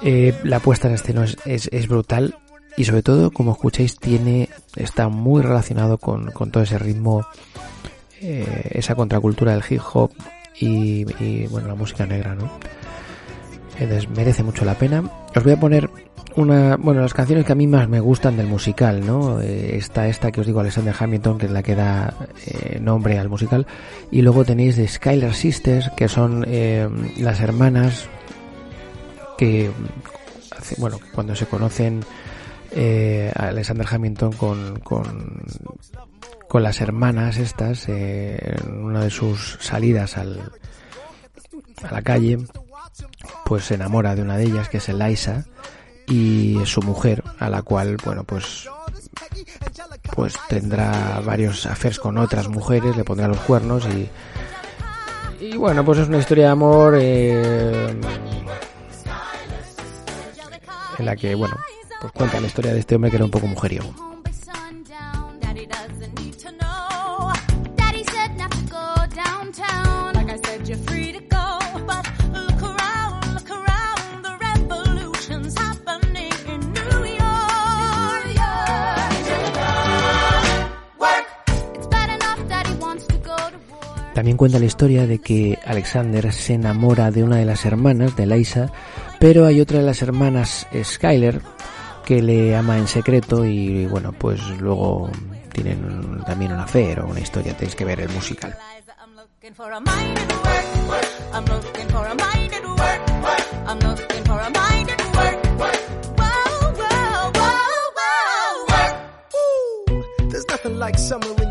Eh, la puesta en escena es, es, es brutal. Y sobre todo, como escucháis, tiene. está muy relacionado con todo ese ritmo eh, esa contracultura del hip hop y, y, bueno la música negra no merece mucho la pena. Os voy a poner una bueno las canciones que a mí más me gustan del musical no Eh, está esta que os digo Alexander Hamilton que es la que da eh, nombre al musical. Y luego tenéis de Skylar Sisters que son eh, las hermanas que bueno cuando se conocen eh, Alexander Hamilton con, con con las hermanas estas eh, en una de sus salidas al, a la calle pues se enamora de una de ellas que es Eliza y su mujer a la cual bueno pues pues tendrá varios affairs con otras mujeres le pondrá los cuernos y y bueno pues es una historia de amor eh, en la que bueno pues cuenta la historia de este hombre que era un poco mujeriego También cuenta la historia de que Alexander se enamora de una de las hermanas, de Liza, pero hay otra de las hermanas, Skyler, que le ama en secreto y bueno, pues luego tienen también una fe o una historia, tenéis que ver el musical.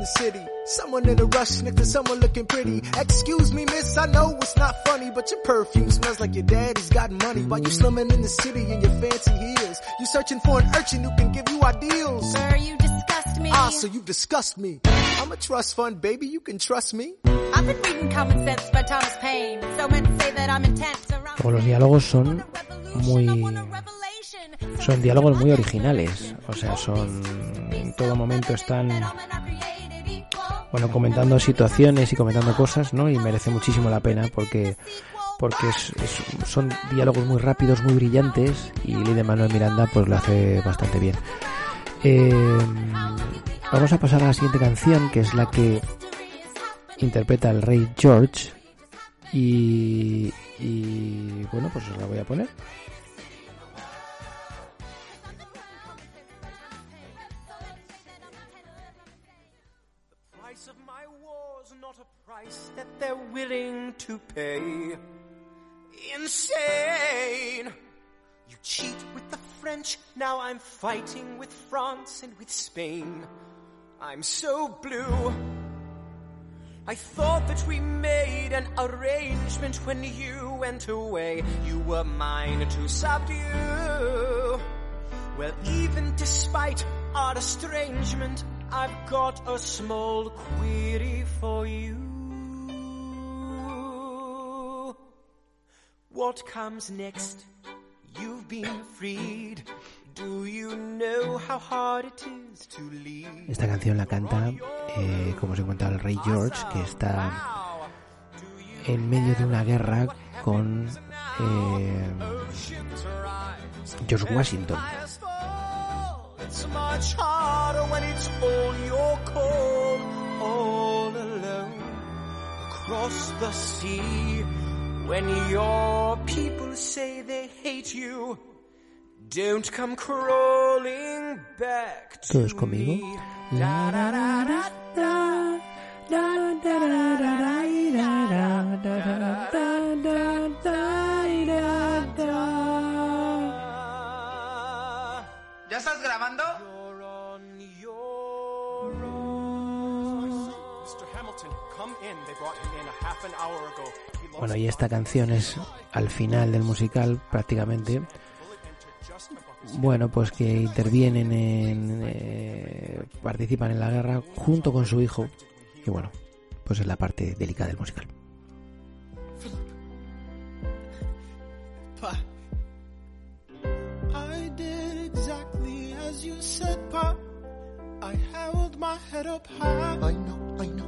The city. Someone in a rush next to someone looking pretty. Excuse me, miss, I know it's not funny, but your perfume smells like your daddy's got money. While you slumming in the city in your fancy heels, you searching for an urchin who can give you ideals. Sir, you disgust me. Ah, so you disgust me. I'm a trust fund, baby, you can trust me. I've been reading Common Sense by Thomas Paine. So men say that I'm intense around. Luego los diálogos son muy son diálogos muy originales, o sea, son en todo momento están bueno, comentando situaciones y comentando cosas, ¿no? Y merece muchísimo la pena porque porque es- es- son diálogos muy rápidos, muy brillantes y de Manuel Miranda pues lo hace bastante bien. Eh, vamos a pasar a la siguiente canción que es la que interpreta el rey George y, y bueno pues os la voy a poner. They're willing to pay. Insane. You cheat with the French. Now I'm fighting with France and with Spain. I'm so blue. I thought that we made an arrangement when you went away. You were mine to subdue. Well, even despite our estrangement, I've got a small query for you. What comes next? You've been freed. Do you know how hard it is to leave? Esta canción la canta, eh, como se cuenta, el rey George, que está en medio de una guerra con eh, George Washington. Across the sea. When your people say they hate you, don't come crawling back to ¿Todos conmigo? me. La, da, da, da, da. ¿Ya estás grabando? Bueno, y esta canción es al final del musical prácticamente. Bueno, pues que intervienen en... eh, participan en la guerra junto con su hijo. Y bueno, pues es la parte delicada del musical. I did exactly as you said, Pa. I held my head up high. I know, I know, I know,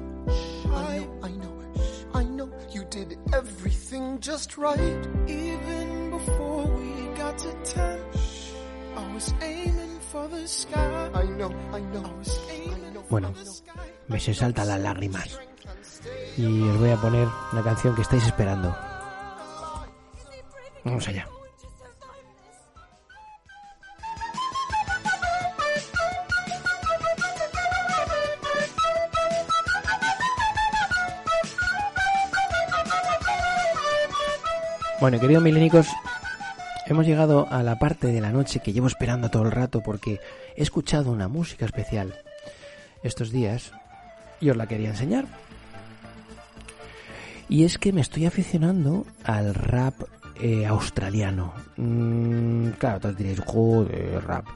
I know, I know. You did everything just right. Even before we got to ten, I was aiming for the sky. I know, I know, I was aiming Bueno, me se saltan las lágrimas. Y os voy a poner una canción que estáis esperando. Vamos allá. Bueno, queridos milénicos, hemos llegado a la parte de la noche que llevo esperando todo el rato porque he escuchado una música especial estos días y os la quería enseñar. Y es que me estoy aficionando al rap eh, australiano. Mm, claro, todos diréis, joder, rap.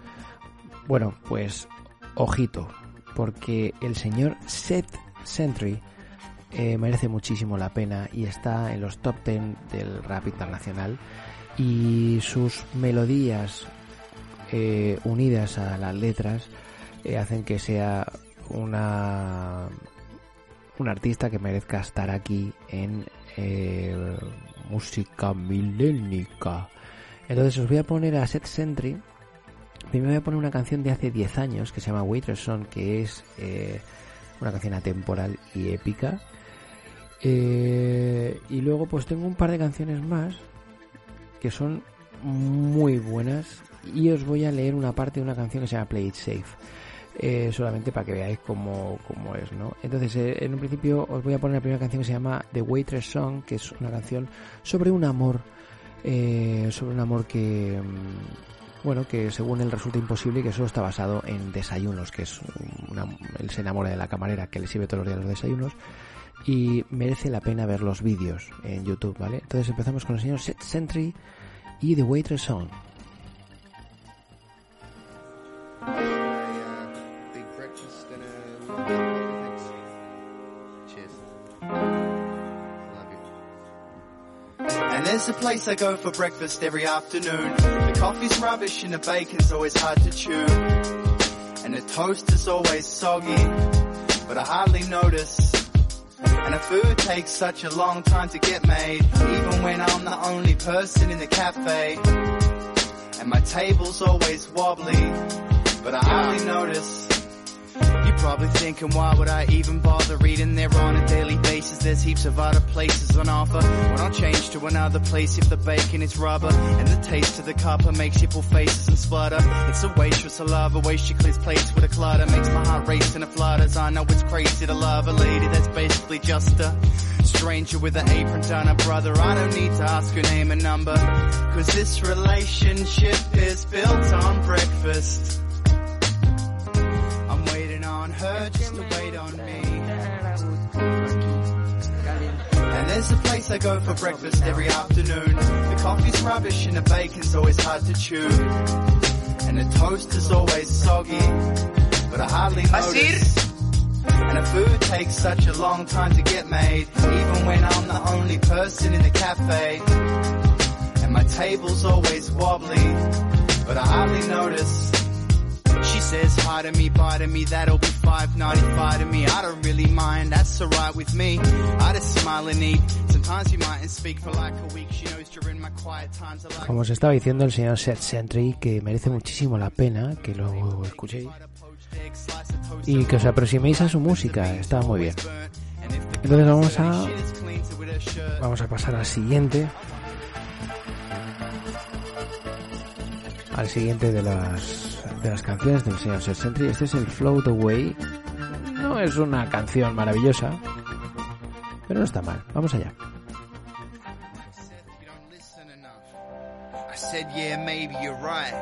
Bueno, pues ojito, porque el señor Seth Sentry eh, merece muchísimo la pena y está en los top 10 del rap internacional y sus melodías eh, unidas a las letras eh, hacen que sea una un artista que merezca estar aquí en música milénica. Entonces os voy a poner a Seth Sentry. Primero voy a poner una canción de hace 10 años que se llama Waitress Song, que es una canción atemporal y épica. Eh, y luego pues tengo un par de canciones más que son muy buenas y os voy a leer una parte de una canción que se llama Play It Safe. Eh, solamente para que veáis cómo, cómo es, ¿no? Entonces, eh, en un principio os voy a poner la primera canción que se llama The Waitress Song, que es una canción sobre un amor, eh, sobre un amor que, mm, bueno, que según él resulta imposible y que solo está basado en desayunos, que es una, él se enamora de la camarera que le sirve todos los días los desayunos y merece la pena ver los vídeos en YouTube, ¿vale? Entonces empezamos con el señor Seth Sentry y The Waitress Song. There's a place I go for breakfast every afternoon. The coffee's rubbish and the bacon's always hard to chew. And the toast is always soggy, but I hardly notice. And the food takes such a long time to get made, even when I'm the only person in the cafe. And my table's always wobbly, but I hardly notice. Probably thinking, why would I even bother reading there on a daily basis? There's heaps of other places on offer. When I change to another place if the bacon is rubber and the taste of the copper makes you pull faces and splutter. It's a waitress a way she clears plates with a clutter. Makes my heart race and it flutters. I know it's crazy to love a lady that's basically just a stranger with an apron done a brother. I don't need to ask her name and number. Cause this relationship is built on breakfast. I'm waiting on her just to wait on me. And there's a place I go for breakfast every afternoon. The coffee's rubbish and the bacon's always hard to chew. And the toast is always soggy, but I hardly notice. And the food takes such a long time to get made, even when I'm the only person in the cafe. And my table's always wobbly, but I hardly notice. With me. I just smile and eat. Sometimes you speak for Como os estaba diciendo el señor Set Sentry, que merece muchísimo la pena que lo escuchéis y que os aproximéis a su música, está muy bien. Entonces vamos a vamos a pasar al siguiente al siguiente de las de las canciones del señor Sentry. Este es el Float Away. No es una canción maravillosa, pero no está mal. Vamos allá. I said, yeah, maybe you're right.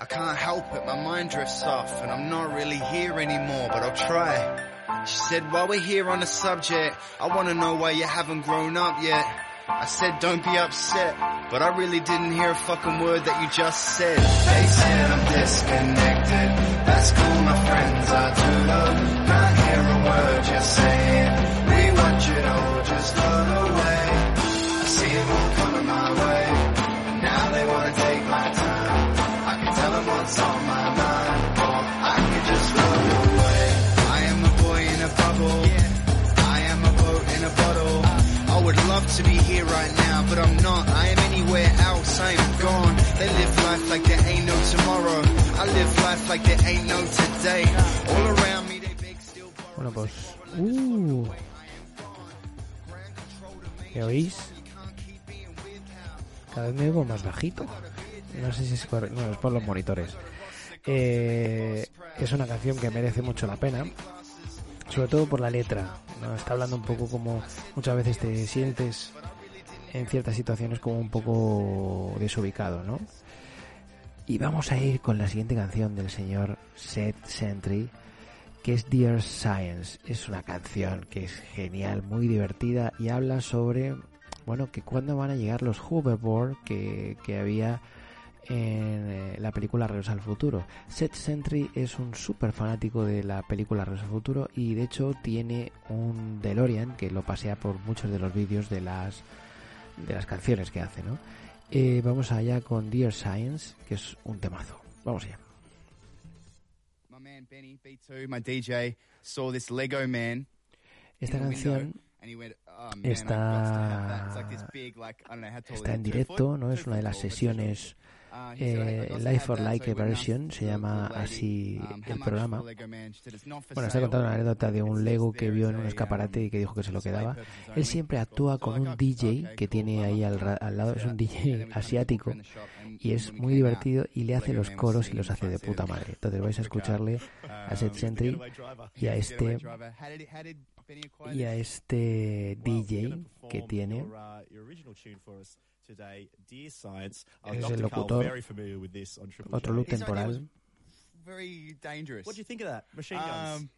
I can't help it, my mind drifts off, and I'm not really here anymore, but I'll try. She said, while we're here on the subject, I wanna know why you haven't grown up yet. I said, don't be upset, but I really didn't hear a fucking word that you just said. They said I'm disconnected. That's cool, my friends are too low. Can't hear a word you're saying. We watch it all just would love to be here right now, but I'm not. I am anywhere else. I am gone. They live life like there ain't no tomorrow. I live life like there ain't no today. All around me they still. Bueno, pues. Uh, ¿Me oís? Cada vez me oigo más bajito. No sé si es por, no, es por los monitores. Eh, es una canción que merece mucho la pena. Sobre todo por la letra. ¿No? Está hablando un poco como muchas veces te sientes en ciertas situaciones como un poco desubicado, ¿no? Y vamos a ir con la siguiente canción del señor Seth Sentry, que es Dear Science. Es una canción que es genial, muy divertida y habla sobre, bueno, que cuándo van a llegar los hoverboard que, que había en eh, la película Regreso al Futuro. Seth Sentry es un súper fanático de la película Regreso al Futuro y de hecho tiene un DeLorean que lo pasea por muchos de los vídeos de las de las canciones que hace, ¿no? Eh, vamos allá con Dear Science, que es un temazo. Vamos allá. My man Benny B2, my DJ, saw this Lego man. Esta canción "Oh, man, I've got to have that." está está en directo? ¿no? Es una de las sesiones Uh, "I've eh, Life for that." Like Version, se llama así um, how el programa. for the Lego man? She said, "It's not for Bueno, está sale." contando una anécdota de un Lego que vio en un escaparate y que dijo que se lo quedaba. Él siempre actúa con un DJ que tiene ahí al, al lado, es un DJ asiático y es muy divertido y le hace los coros y los hace de puta madre. Entonces vais a escucharle a Seth Sentry y a este y a este DJ que tiene es el locutor very familiar with this on Triple otro look temporal Very dangerous. What do you think of that? Machine guns. Um,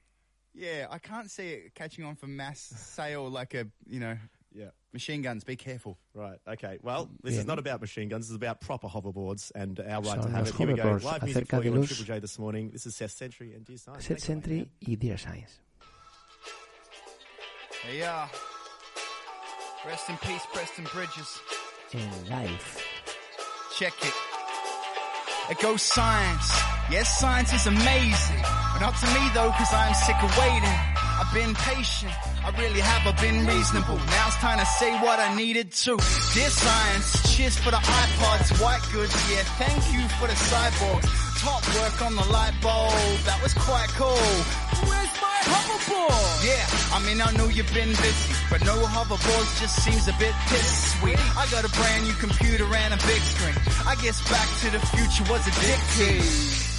yeah, I can't see it catching on for mass sale like a, you know, Yeah. machine guns. Be careful. Right. Okay. Well, this Bien. is not about machine guns. This is about proper hoverboards and our right to have los it. Here we go. Live music for you on Triple J this morning. This is Seth Sentry and Dear Science. Seth Thanks a. Sentry y Dear Science There you are. Rest in peace, Preston Bridges. En live Check it. It goes science. Yes, science is amazing. But not to me though, cause I'm sick of waiting. I've been patient. I really have I been reasonable. Now it's time to say what I needed to. Dear science, cheers for the iPods, white goods, yeah, thank you for the cyborgs. Top work on the light bulb, that was quite cool. Where's my hoverboard? Yeah, I mean I know you've been busy, but no hoverboards just seems a bit piss sweet. I got a brand new computer and a big screen. I guess Back to the Future was addictive.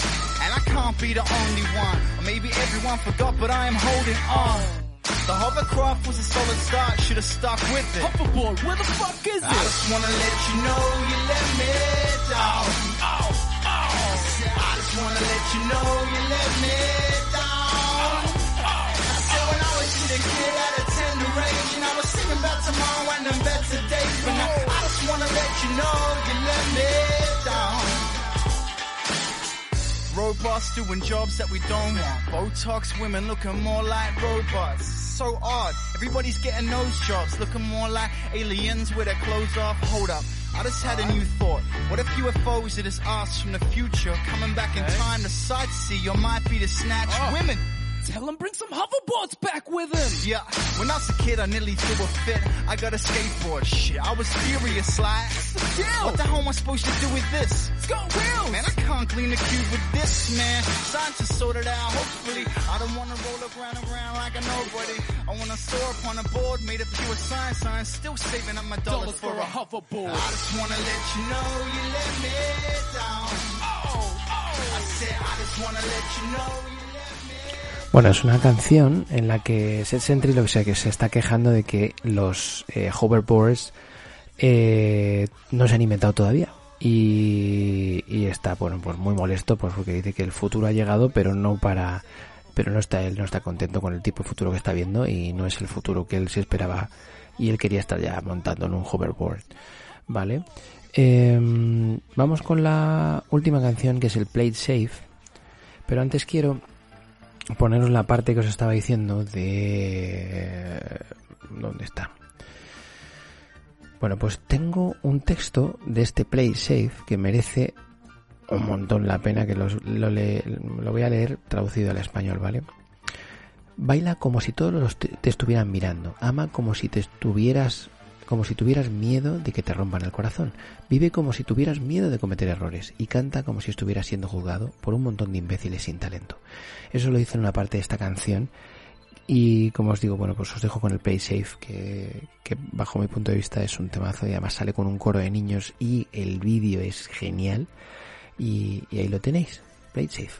I can't be the only one. Or maybe everyone forgot, but I am holding on. The hovercraft was a solid start, should have stuck with it. Hoverboard, where the fuck is it? I just wanna let you know you let me down. Oh, oh. I just wanna let you know you let me down. I said when I was just a kid at a tender age, and I was singing about tomorrow and them better days. But now I just wanna let you know you let me down. Robots doing jobs that we don't want. Botox women looking more like robots. So odd. Everybody's getting nose jobs, looking more like aliens with their clothes off. Hold up. I just had a new thought. What if UFOs are just us from the future coming back in time to sightsee or might be to snatch oh. women? Tell him bring some hoverboards back with him. Yeah, when I was a kid, I nearly threw a fit. I got a skateboard. Shit, I was furious. Like, what the hell am I supposed to do with this? It's got wheels. Man, I can't clean the cube with this, man. Scientists sort it out, hopefully. I don't wanna roll around and around like a nobody. I wanna soar up on a board made of pure science. I'm still saving up my dollars, for a hoverboard. I just wanna let you know you let me down. Oh, oh. I said, I just wanna let you know you Bueno, es una canción en la que Set Sentry lo que sea que se está quejando de que los eh, hoverboards eh, no se han inventado todavía. Y, y está bueno pues muy molesto pues porque dice que el futuro ha llegado pero no para pero no está él no está contento con el tipo de futuro que está viendo y no es el futuro que él se esperaba y él quería estar ya montando en un hoverboard vale Em, vamos con la última canción que es el Play Safe pero antes quiero poneros la parte que os estaba diciendo de... ¿Dónde está? Bueno, pues tengo un texto de este Play Safe que merece un montón la pena que los- lo, le- lo voy a leer traducido al español, ¿vale? Baila como si todos los te, te estuvieran mirando. Ama como si te estuvieras como si tuvieras miedo de que te rompan el corazón. Vive como si tuvieras miedo de cometer errores y canta como si estuvieras siendo juzgado por un montón de imbéciles sin talento. Eso lo dice en una parte de esta canción y como os digo, bueno, pues os dejo con el Play Safe que, bajo mi punto de vista es un temazo y además sale con un coro de niños y el vídeo es genial y, y ahí lo tenéis, Play Safe.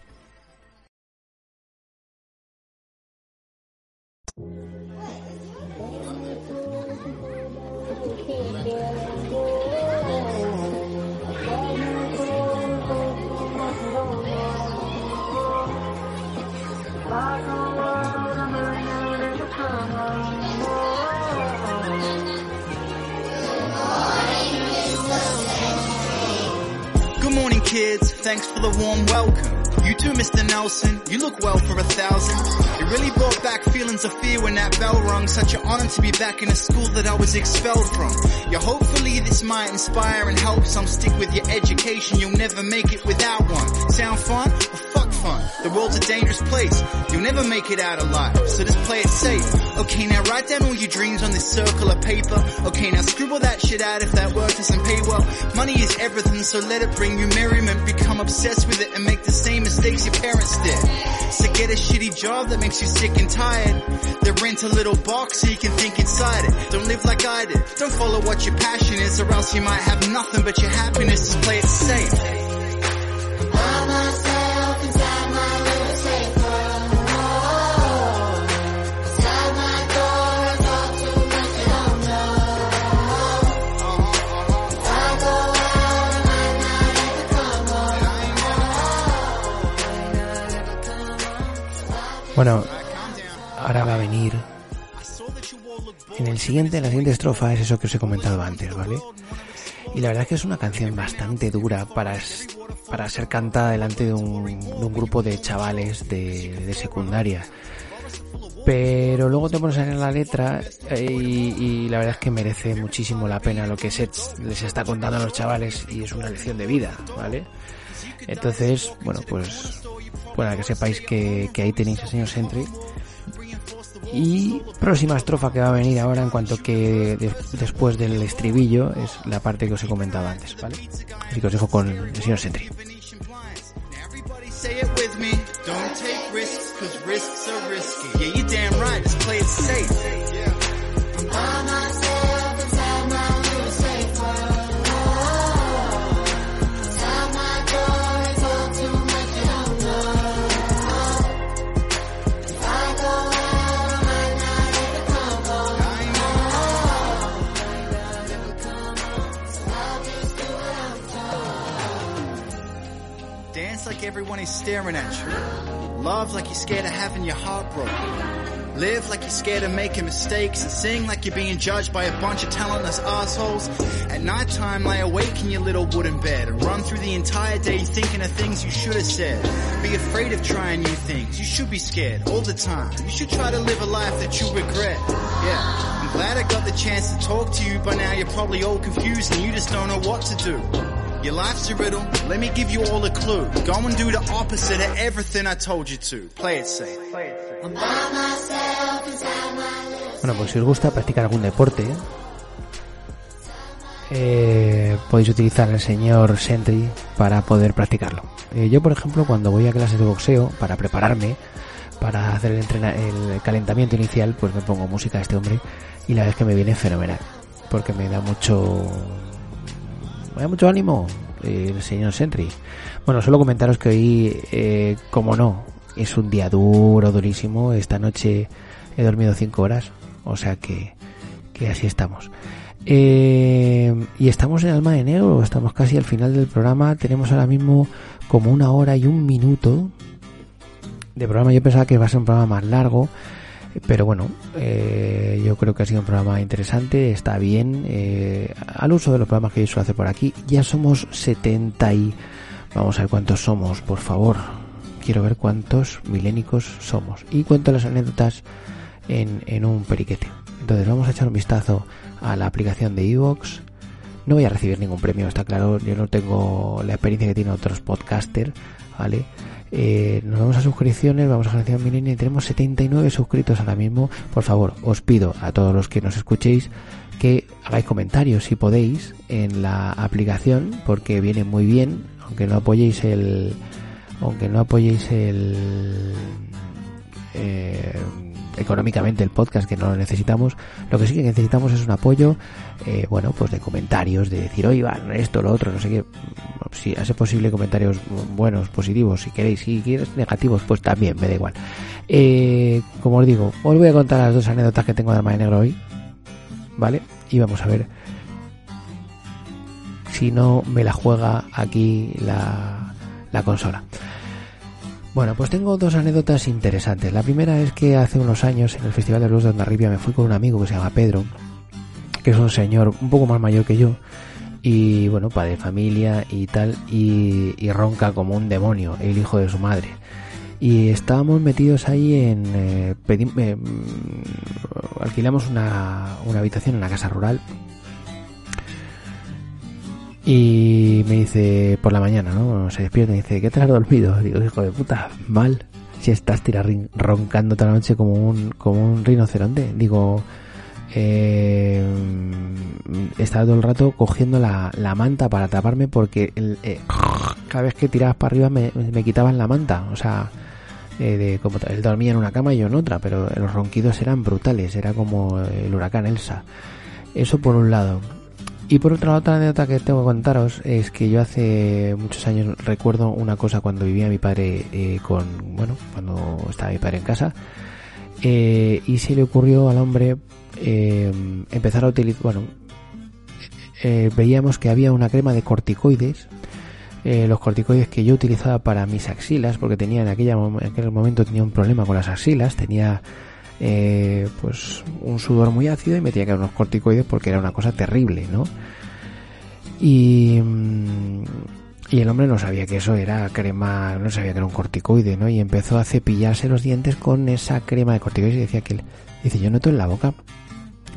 Kids. Thanks for the warm welcome. You too, Mr. Nelson. You look well for a thousand. It really brought back feelings of fear when that bell rung. Such an honor to be back in a school that I was expelled from. Yeah, hopefully this might inspire and help some stick with your education. You'll never make it without one. Sound fun? Fun. The world's a dangerous place. You'll never make it out alive. So just play it safe. Okay, now write down all your dreams on this circle of paper. Okay, now scribble that shit out if that work doesn't pay well. Money is everything, so let it bring you merriment. Become obsessed with it and make the same mistakes your parents did. So get a shitty job that makes you sick and tired. Then rent a little box so you can think inside it. Don't live like I did. Don't follow what your passion is or else you might have nothing but your happiness. Just play it safe. Bueno, ahora va a venir. En el siguiente, en la siguiente estrofa es eso que os he comentado antes, ¿vale? Y la verdad es que es una canción bastante dura para, para ser cantada delante de un, de un grupo de chavales de, de secundaria. Pero luego te pones a leer la letra eh, y, y la verdad es que merece muchísimo la pena lo que Sets les está contando a los chavales y es una lección de vida, ¿vale? Entonces, bueno, pues para que sepáis que, ahí tenéis al señor Sentry. Y próxima estrofa que va a venir ahora en cuanto que de- después del estribillo es la parte que os he comentado antes, ¿vale? Así que os dejo con el señor Sentry. Staring at you. Love like you're scared of having your heart broken. Live like you're scared of making mistakes and sing like you're being judged by a bunch of talentless assholes. At nighttime, lay awake in your little wooden bed and run through the entire day thinking of things you should have said. Be afraid of trying new things. You should be scared all the time. You should try to live a life that you regret. Yeah. I'm glad I got the chance to talk to you, but now you're probably all confused and you just don't know what to do. Your life's a riddle. Let me give you all a clue. Go and do the opposite of everything I told you to. Play it safe. I'm by myself inside my little Bueno, pues si os gusta practicar algún deporte, eh, podéis utilizar el señor Sentry para poder practicarlo. Eh, yo, por ejemplo, cuando voy a clases de boxeo para prepararme, para hacer el, el calentamiento inicial, pues me pongo música de este hombre y la verdad es que me viene fenomenal, porque me da mucho, da mucho ánimo eh, señor Sentry. Bueno, solo comentaros que hoy, eh, como no, es un día duro, durísimo. Esta noche he dormido cinco horas, o sea que, que así estamos. Eh, y estamos en Alma de Negro, estamos casi al final del programa. Tenemos ahora mismo como una hora y un minuto de programa. Yo pensaba que iba a ser un programa más largo, pero bueno, eh, yo creo que ha sido un programa interesante, está bien. eh, al uso de los programas que yo suelo hacer por aquí, ya somos 70 y... Vamos a ver cuántos somos, por favor. Quiero ver cuántos milénicos somos. Y cuento las anécdotas en, en un periquete. Entonces vamos a echar un vistazo a la aplicación de Evox. No voy a recibir ningún premio, está claro. Yo no tengo la experiencia que tienen otros podcasters, ¿vale? Eh, nos vamos a suscripciones, vamos a generación milenio y tenemos 79 suscritos ahora mismo. Por favor, os pido a todos los que nos escuchéis que hagáis comentarios si podéis en la aplicación porque viene muy bien, aunque no apoyéis el aunque no apoyéis el eh, económicamente el podcast que no lo necesitamos. Lo que sí que necesitamos es un apoyo eh, bueno pues de comentarios de decir oye Iván esto lo otro no sé qué si hace posible comentarios buenos positivos si queréis si quieres negativos pues también me da igual. Eh, como os digo os voy a contar las dos anécdotas que tengo de Arma de Negro hoy vale y vamos a ver si no me la juega aquí la, la consola. Bueno, pues tengo dos anécdotas interesantes. La primera es que hace unos años en el Festival de Blues de Ondarribia me fui con un amigo que se llama Pedro, que es un señor un poco más mayor que yo, y bueno, padre de familia y tal, y, ronca como un demonio, el hijo de su madre. Y estábamos metidos ahí en... eh, eh, mm, alquilamos una, una habitación en la casa rural y me dice por la mañana, ¿no? Se despierta y dice, ¿qué te has dormido? Digo, hijo de puta, mal. Si estás tira roncando toda la noche como un, como un rinoceronte. Digo, eh, estaba todo el rato cogiendo la, la manta para taparme porque eh, cada vez que tirabas para arriba me, me quitaban la manta. O sea, eh, de, como él dormía en una cama y yo en otra, pero los ronquidos eran brutales. Era como el huracán Elsa. Eso por un lado. Y por otra otra anécdota que tengo que contaros es que yo hace muchos años recuerdo una cosa cuando vivía mi padre eh, con, bueno, cuando estaba mi padre en casa, eh, y se le ocurrió al hombre eh, empezar a utilizar, bueno, eh, veíamos que había una crema de corticoides, los corticoides que yo utilizaba para mis axilas, porque tenía en, aquella, en aquel momento tenía un problema con las axilas, tenía eh, pues un sudor muy ácido y me tenía que dar unos corticoides porque era una cosa terrible, ¿no? Y, mm, y el hombre no sabía que eso era crema, no sabía que era un corticoide, ¿no? Y empezó a cepillarse los dientes con esa crema de corticoides y decía que, dice, yo noto en la boca,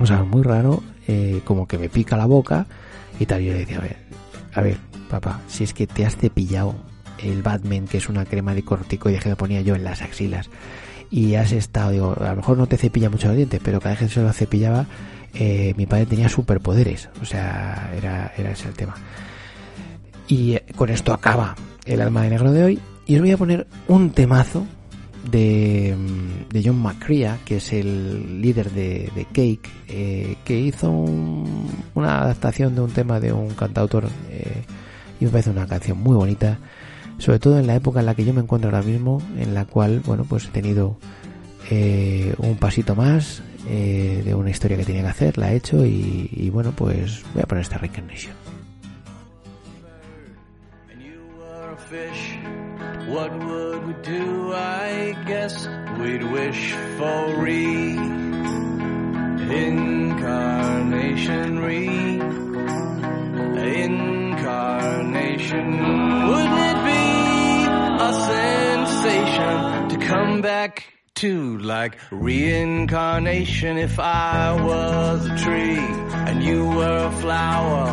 o sea, muy raro, eh, como que me pica la boca y tal. Y yo le decía, a ver, a ver, papá, si es que te has cepillado el Batman, que es una crema de corticoides que me ponía yo en las axilas, y has estado, digo, a lo mejor no te cepilla mucho los dientes, pero cada vez que se lo cepillaba, eh, mi padre tenía superpoderes, o sea, era, era ese el tema. Y eh, con esto acaba el alma de negro de hoy, y os voy a poner un temazo de, mm, de John McCrea, que es el líder de, de Cake, eh, que hizo un- una adaptación de un tema de un cantautor eh, y me parece una canción muy bonita, sobre todo en la época en la que yo me encuentro ahora mismo, en la cual, bueno, pues he tenido eh, un pasito más eh, de una historia que tenía que hacer, la he hecho y, bueno, pues voy a poner esta Reincarnation. what would we a sensation to come back to like reincarnation if I was a tree and you were a flower?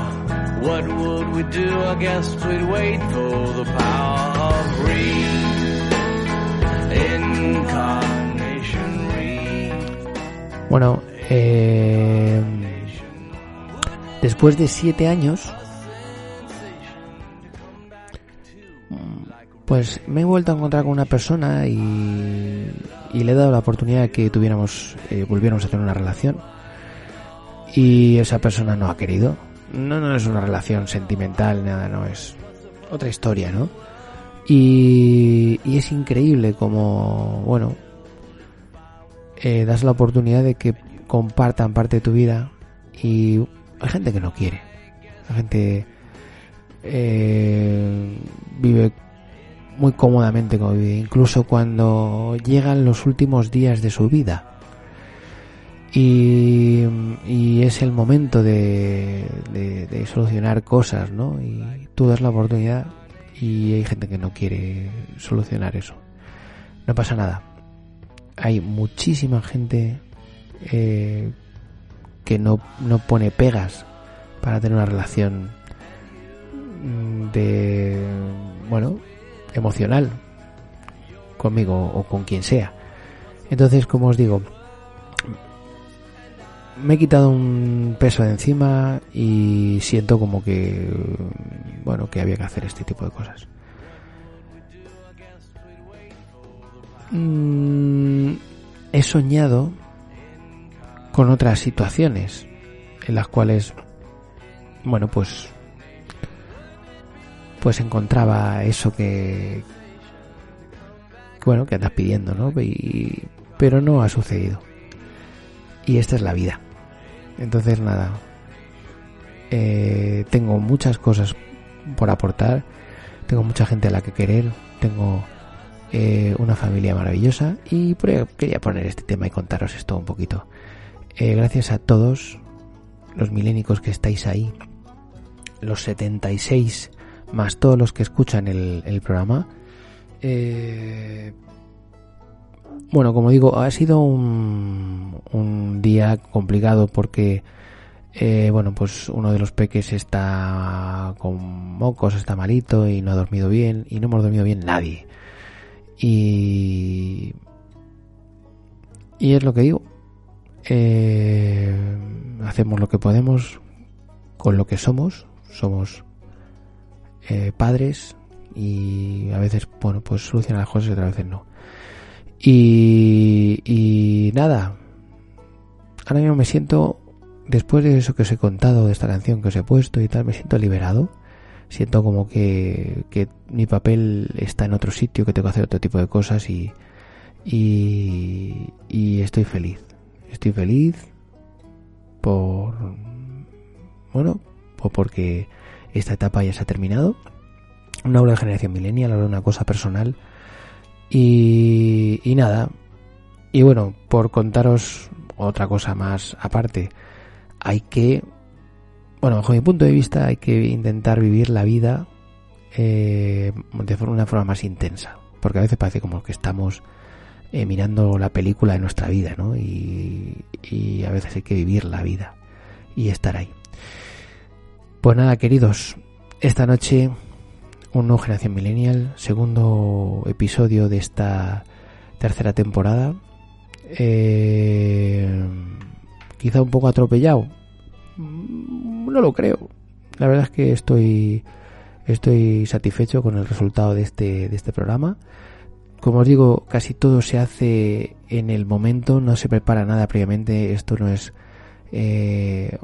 What would we do? I guess we'd wait for the power of reincarnation. Re Bueno, eh, después de siete años, pues me he vuelto a encontrar con una persona y, y le he dado la oportunidad de que tuviéramos, eh, volviéramos a tener una relación. Y esa persona no ha querido. No, no es una relación sentimental, nada, no es otra historia, ¿no? Y, es increíble como, bueno, eh, das la oportunidad de que compartan parte de tu vida y hay gente que no quiere. La gente eh, vive muy cómodamente como vive, incluso cuando llegan los últimos días de su vida. Y, y es el momento de solucionar cosas, ¿no? Y tú das la oportunidad y hay gente que no quiere solucionar eso. No pasa nada. Hay muchísima gente eh, que no, no pone pegas para tener una relación mm, de, bueno, emocional conmigo o con quien sea. Entonces, como os digo, me he quitado un peso de encima y siento como que, bueno, que había que hacer este tipo de cosas. Mm, he soñado con otras situaciones en las cuales, bueno, pues, pues encontraba eso que, bueno, que andas pidiendo, ¿no? Pero no ha sucedido. Y esta es la vida. Entonces, nada. Eh, tengo muchas cosas por aportar. Tengo mucha gente a la que querer. Tengo eh, una familia maravillosa. Y quería poner este tema y contaros esto un poquito. Eh, gracias a todos los milénicos que estáis ahí. Los 76 más todos los que escuchan el, el programa. Eh, bueno, como digo, ha sido un, un día complicado porque, eh, bueno, pues uno de los peques está con mocos, está malito y no ha dormido bien y no hemos dormido bien nadie. Y, y es lo que digo. Eh, hacemos lo que podemos con lo que somos. Somos eh, padres y a veces, bueno, pues solucionan las cosas y otras veces no. Y, nada, ahora mismo me siento, después de eso que os he contado, de esta canción que os he puesto y tal, me siento liberado. Siento como que, que mi papel está en otro sitio, que tengo que hacer otro tipo de cosas y, y, y estoy feliz. Estoy feliz por, bueno, por porque esta etapa ya se ha terminado. No hablo de generación millennial, hablo de una cosa personal. Y, nada. Y bueno, por contaros otra cosa más aparte, hay que, bueno, bajo mi punto de vista, hay que intentar vivir la vida eh, de una forma más intensa. Porque a veces parece como que estamos eh, mirando la película de nuestra vida, ¿no? Y a veces hay que vivir la vida y estar ahí. Pues nada, queridos, esta noche un nuevo Generación Millennial, segundo episodio de esta tercera temporada. Eh, quizá un poco atropellado. Mm, No lo creo. La verdad es que estoy estoy satisfecho con el resultado de este de este programa. Como os digo, casi todo se hace en el momento, no se prepara nada previamente. Esto no es eh,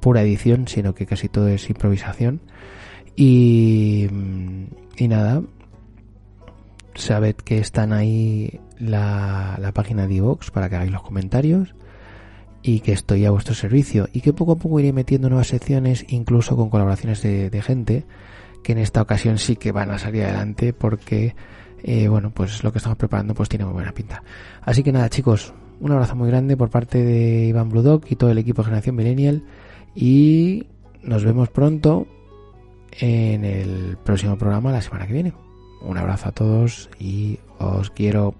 pura edición, sino que casi todo es improvisación. Y, y nada, sabed que están ahí la, la página de iVoox para que hagáis los comentarios y que estoy a vuestro servicio y que poco a poco iré metiendo nuevas secciones incluso con colaboraciones de, de gente que en esta ocasión sí que van a salir adelante porque eh, bueno pues lo que estamos preparando pues tiene muy buena pinta así que nada chicos un abrazo muy grande por parte de Iván Bludok y todo el equipo de Generación Millennial y nos vemos pronto en el próximo programa la semana que viene. Un abrazo a todos y os quiero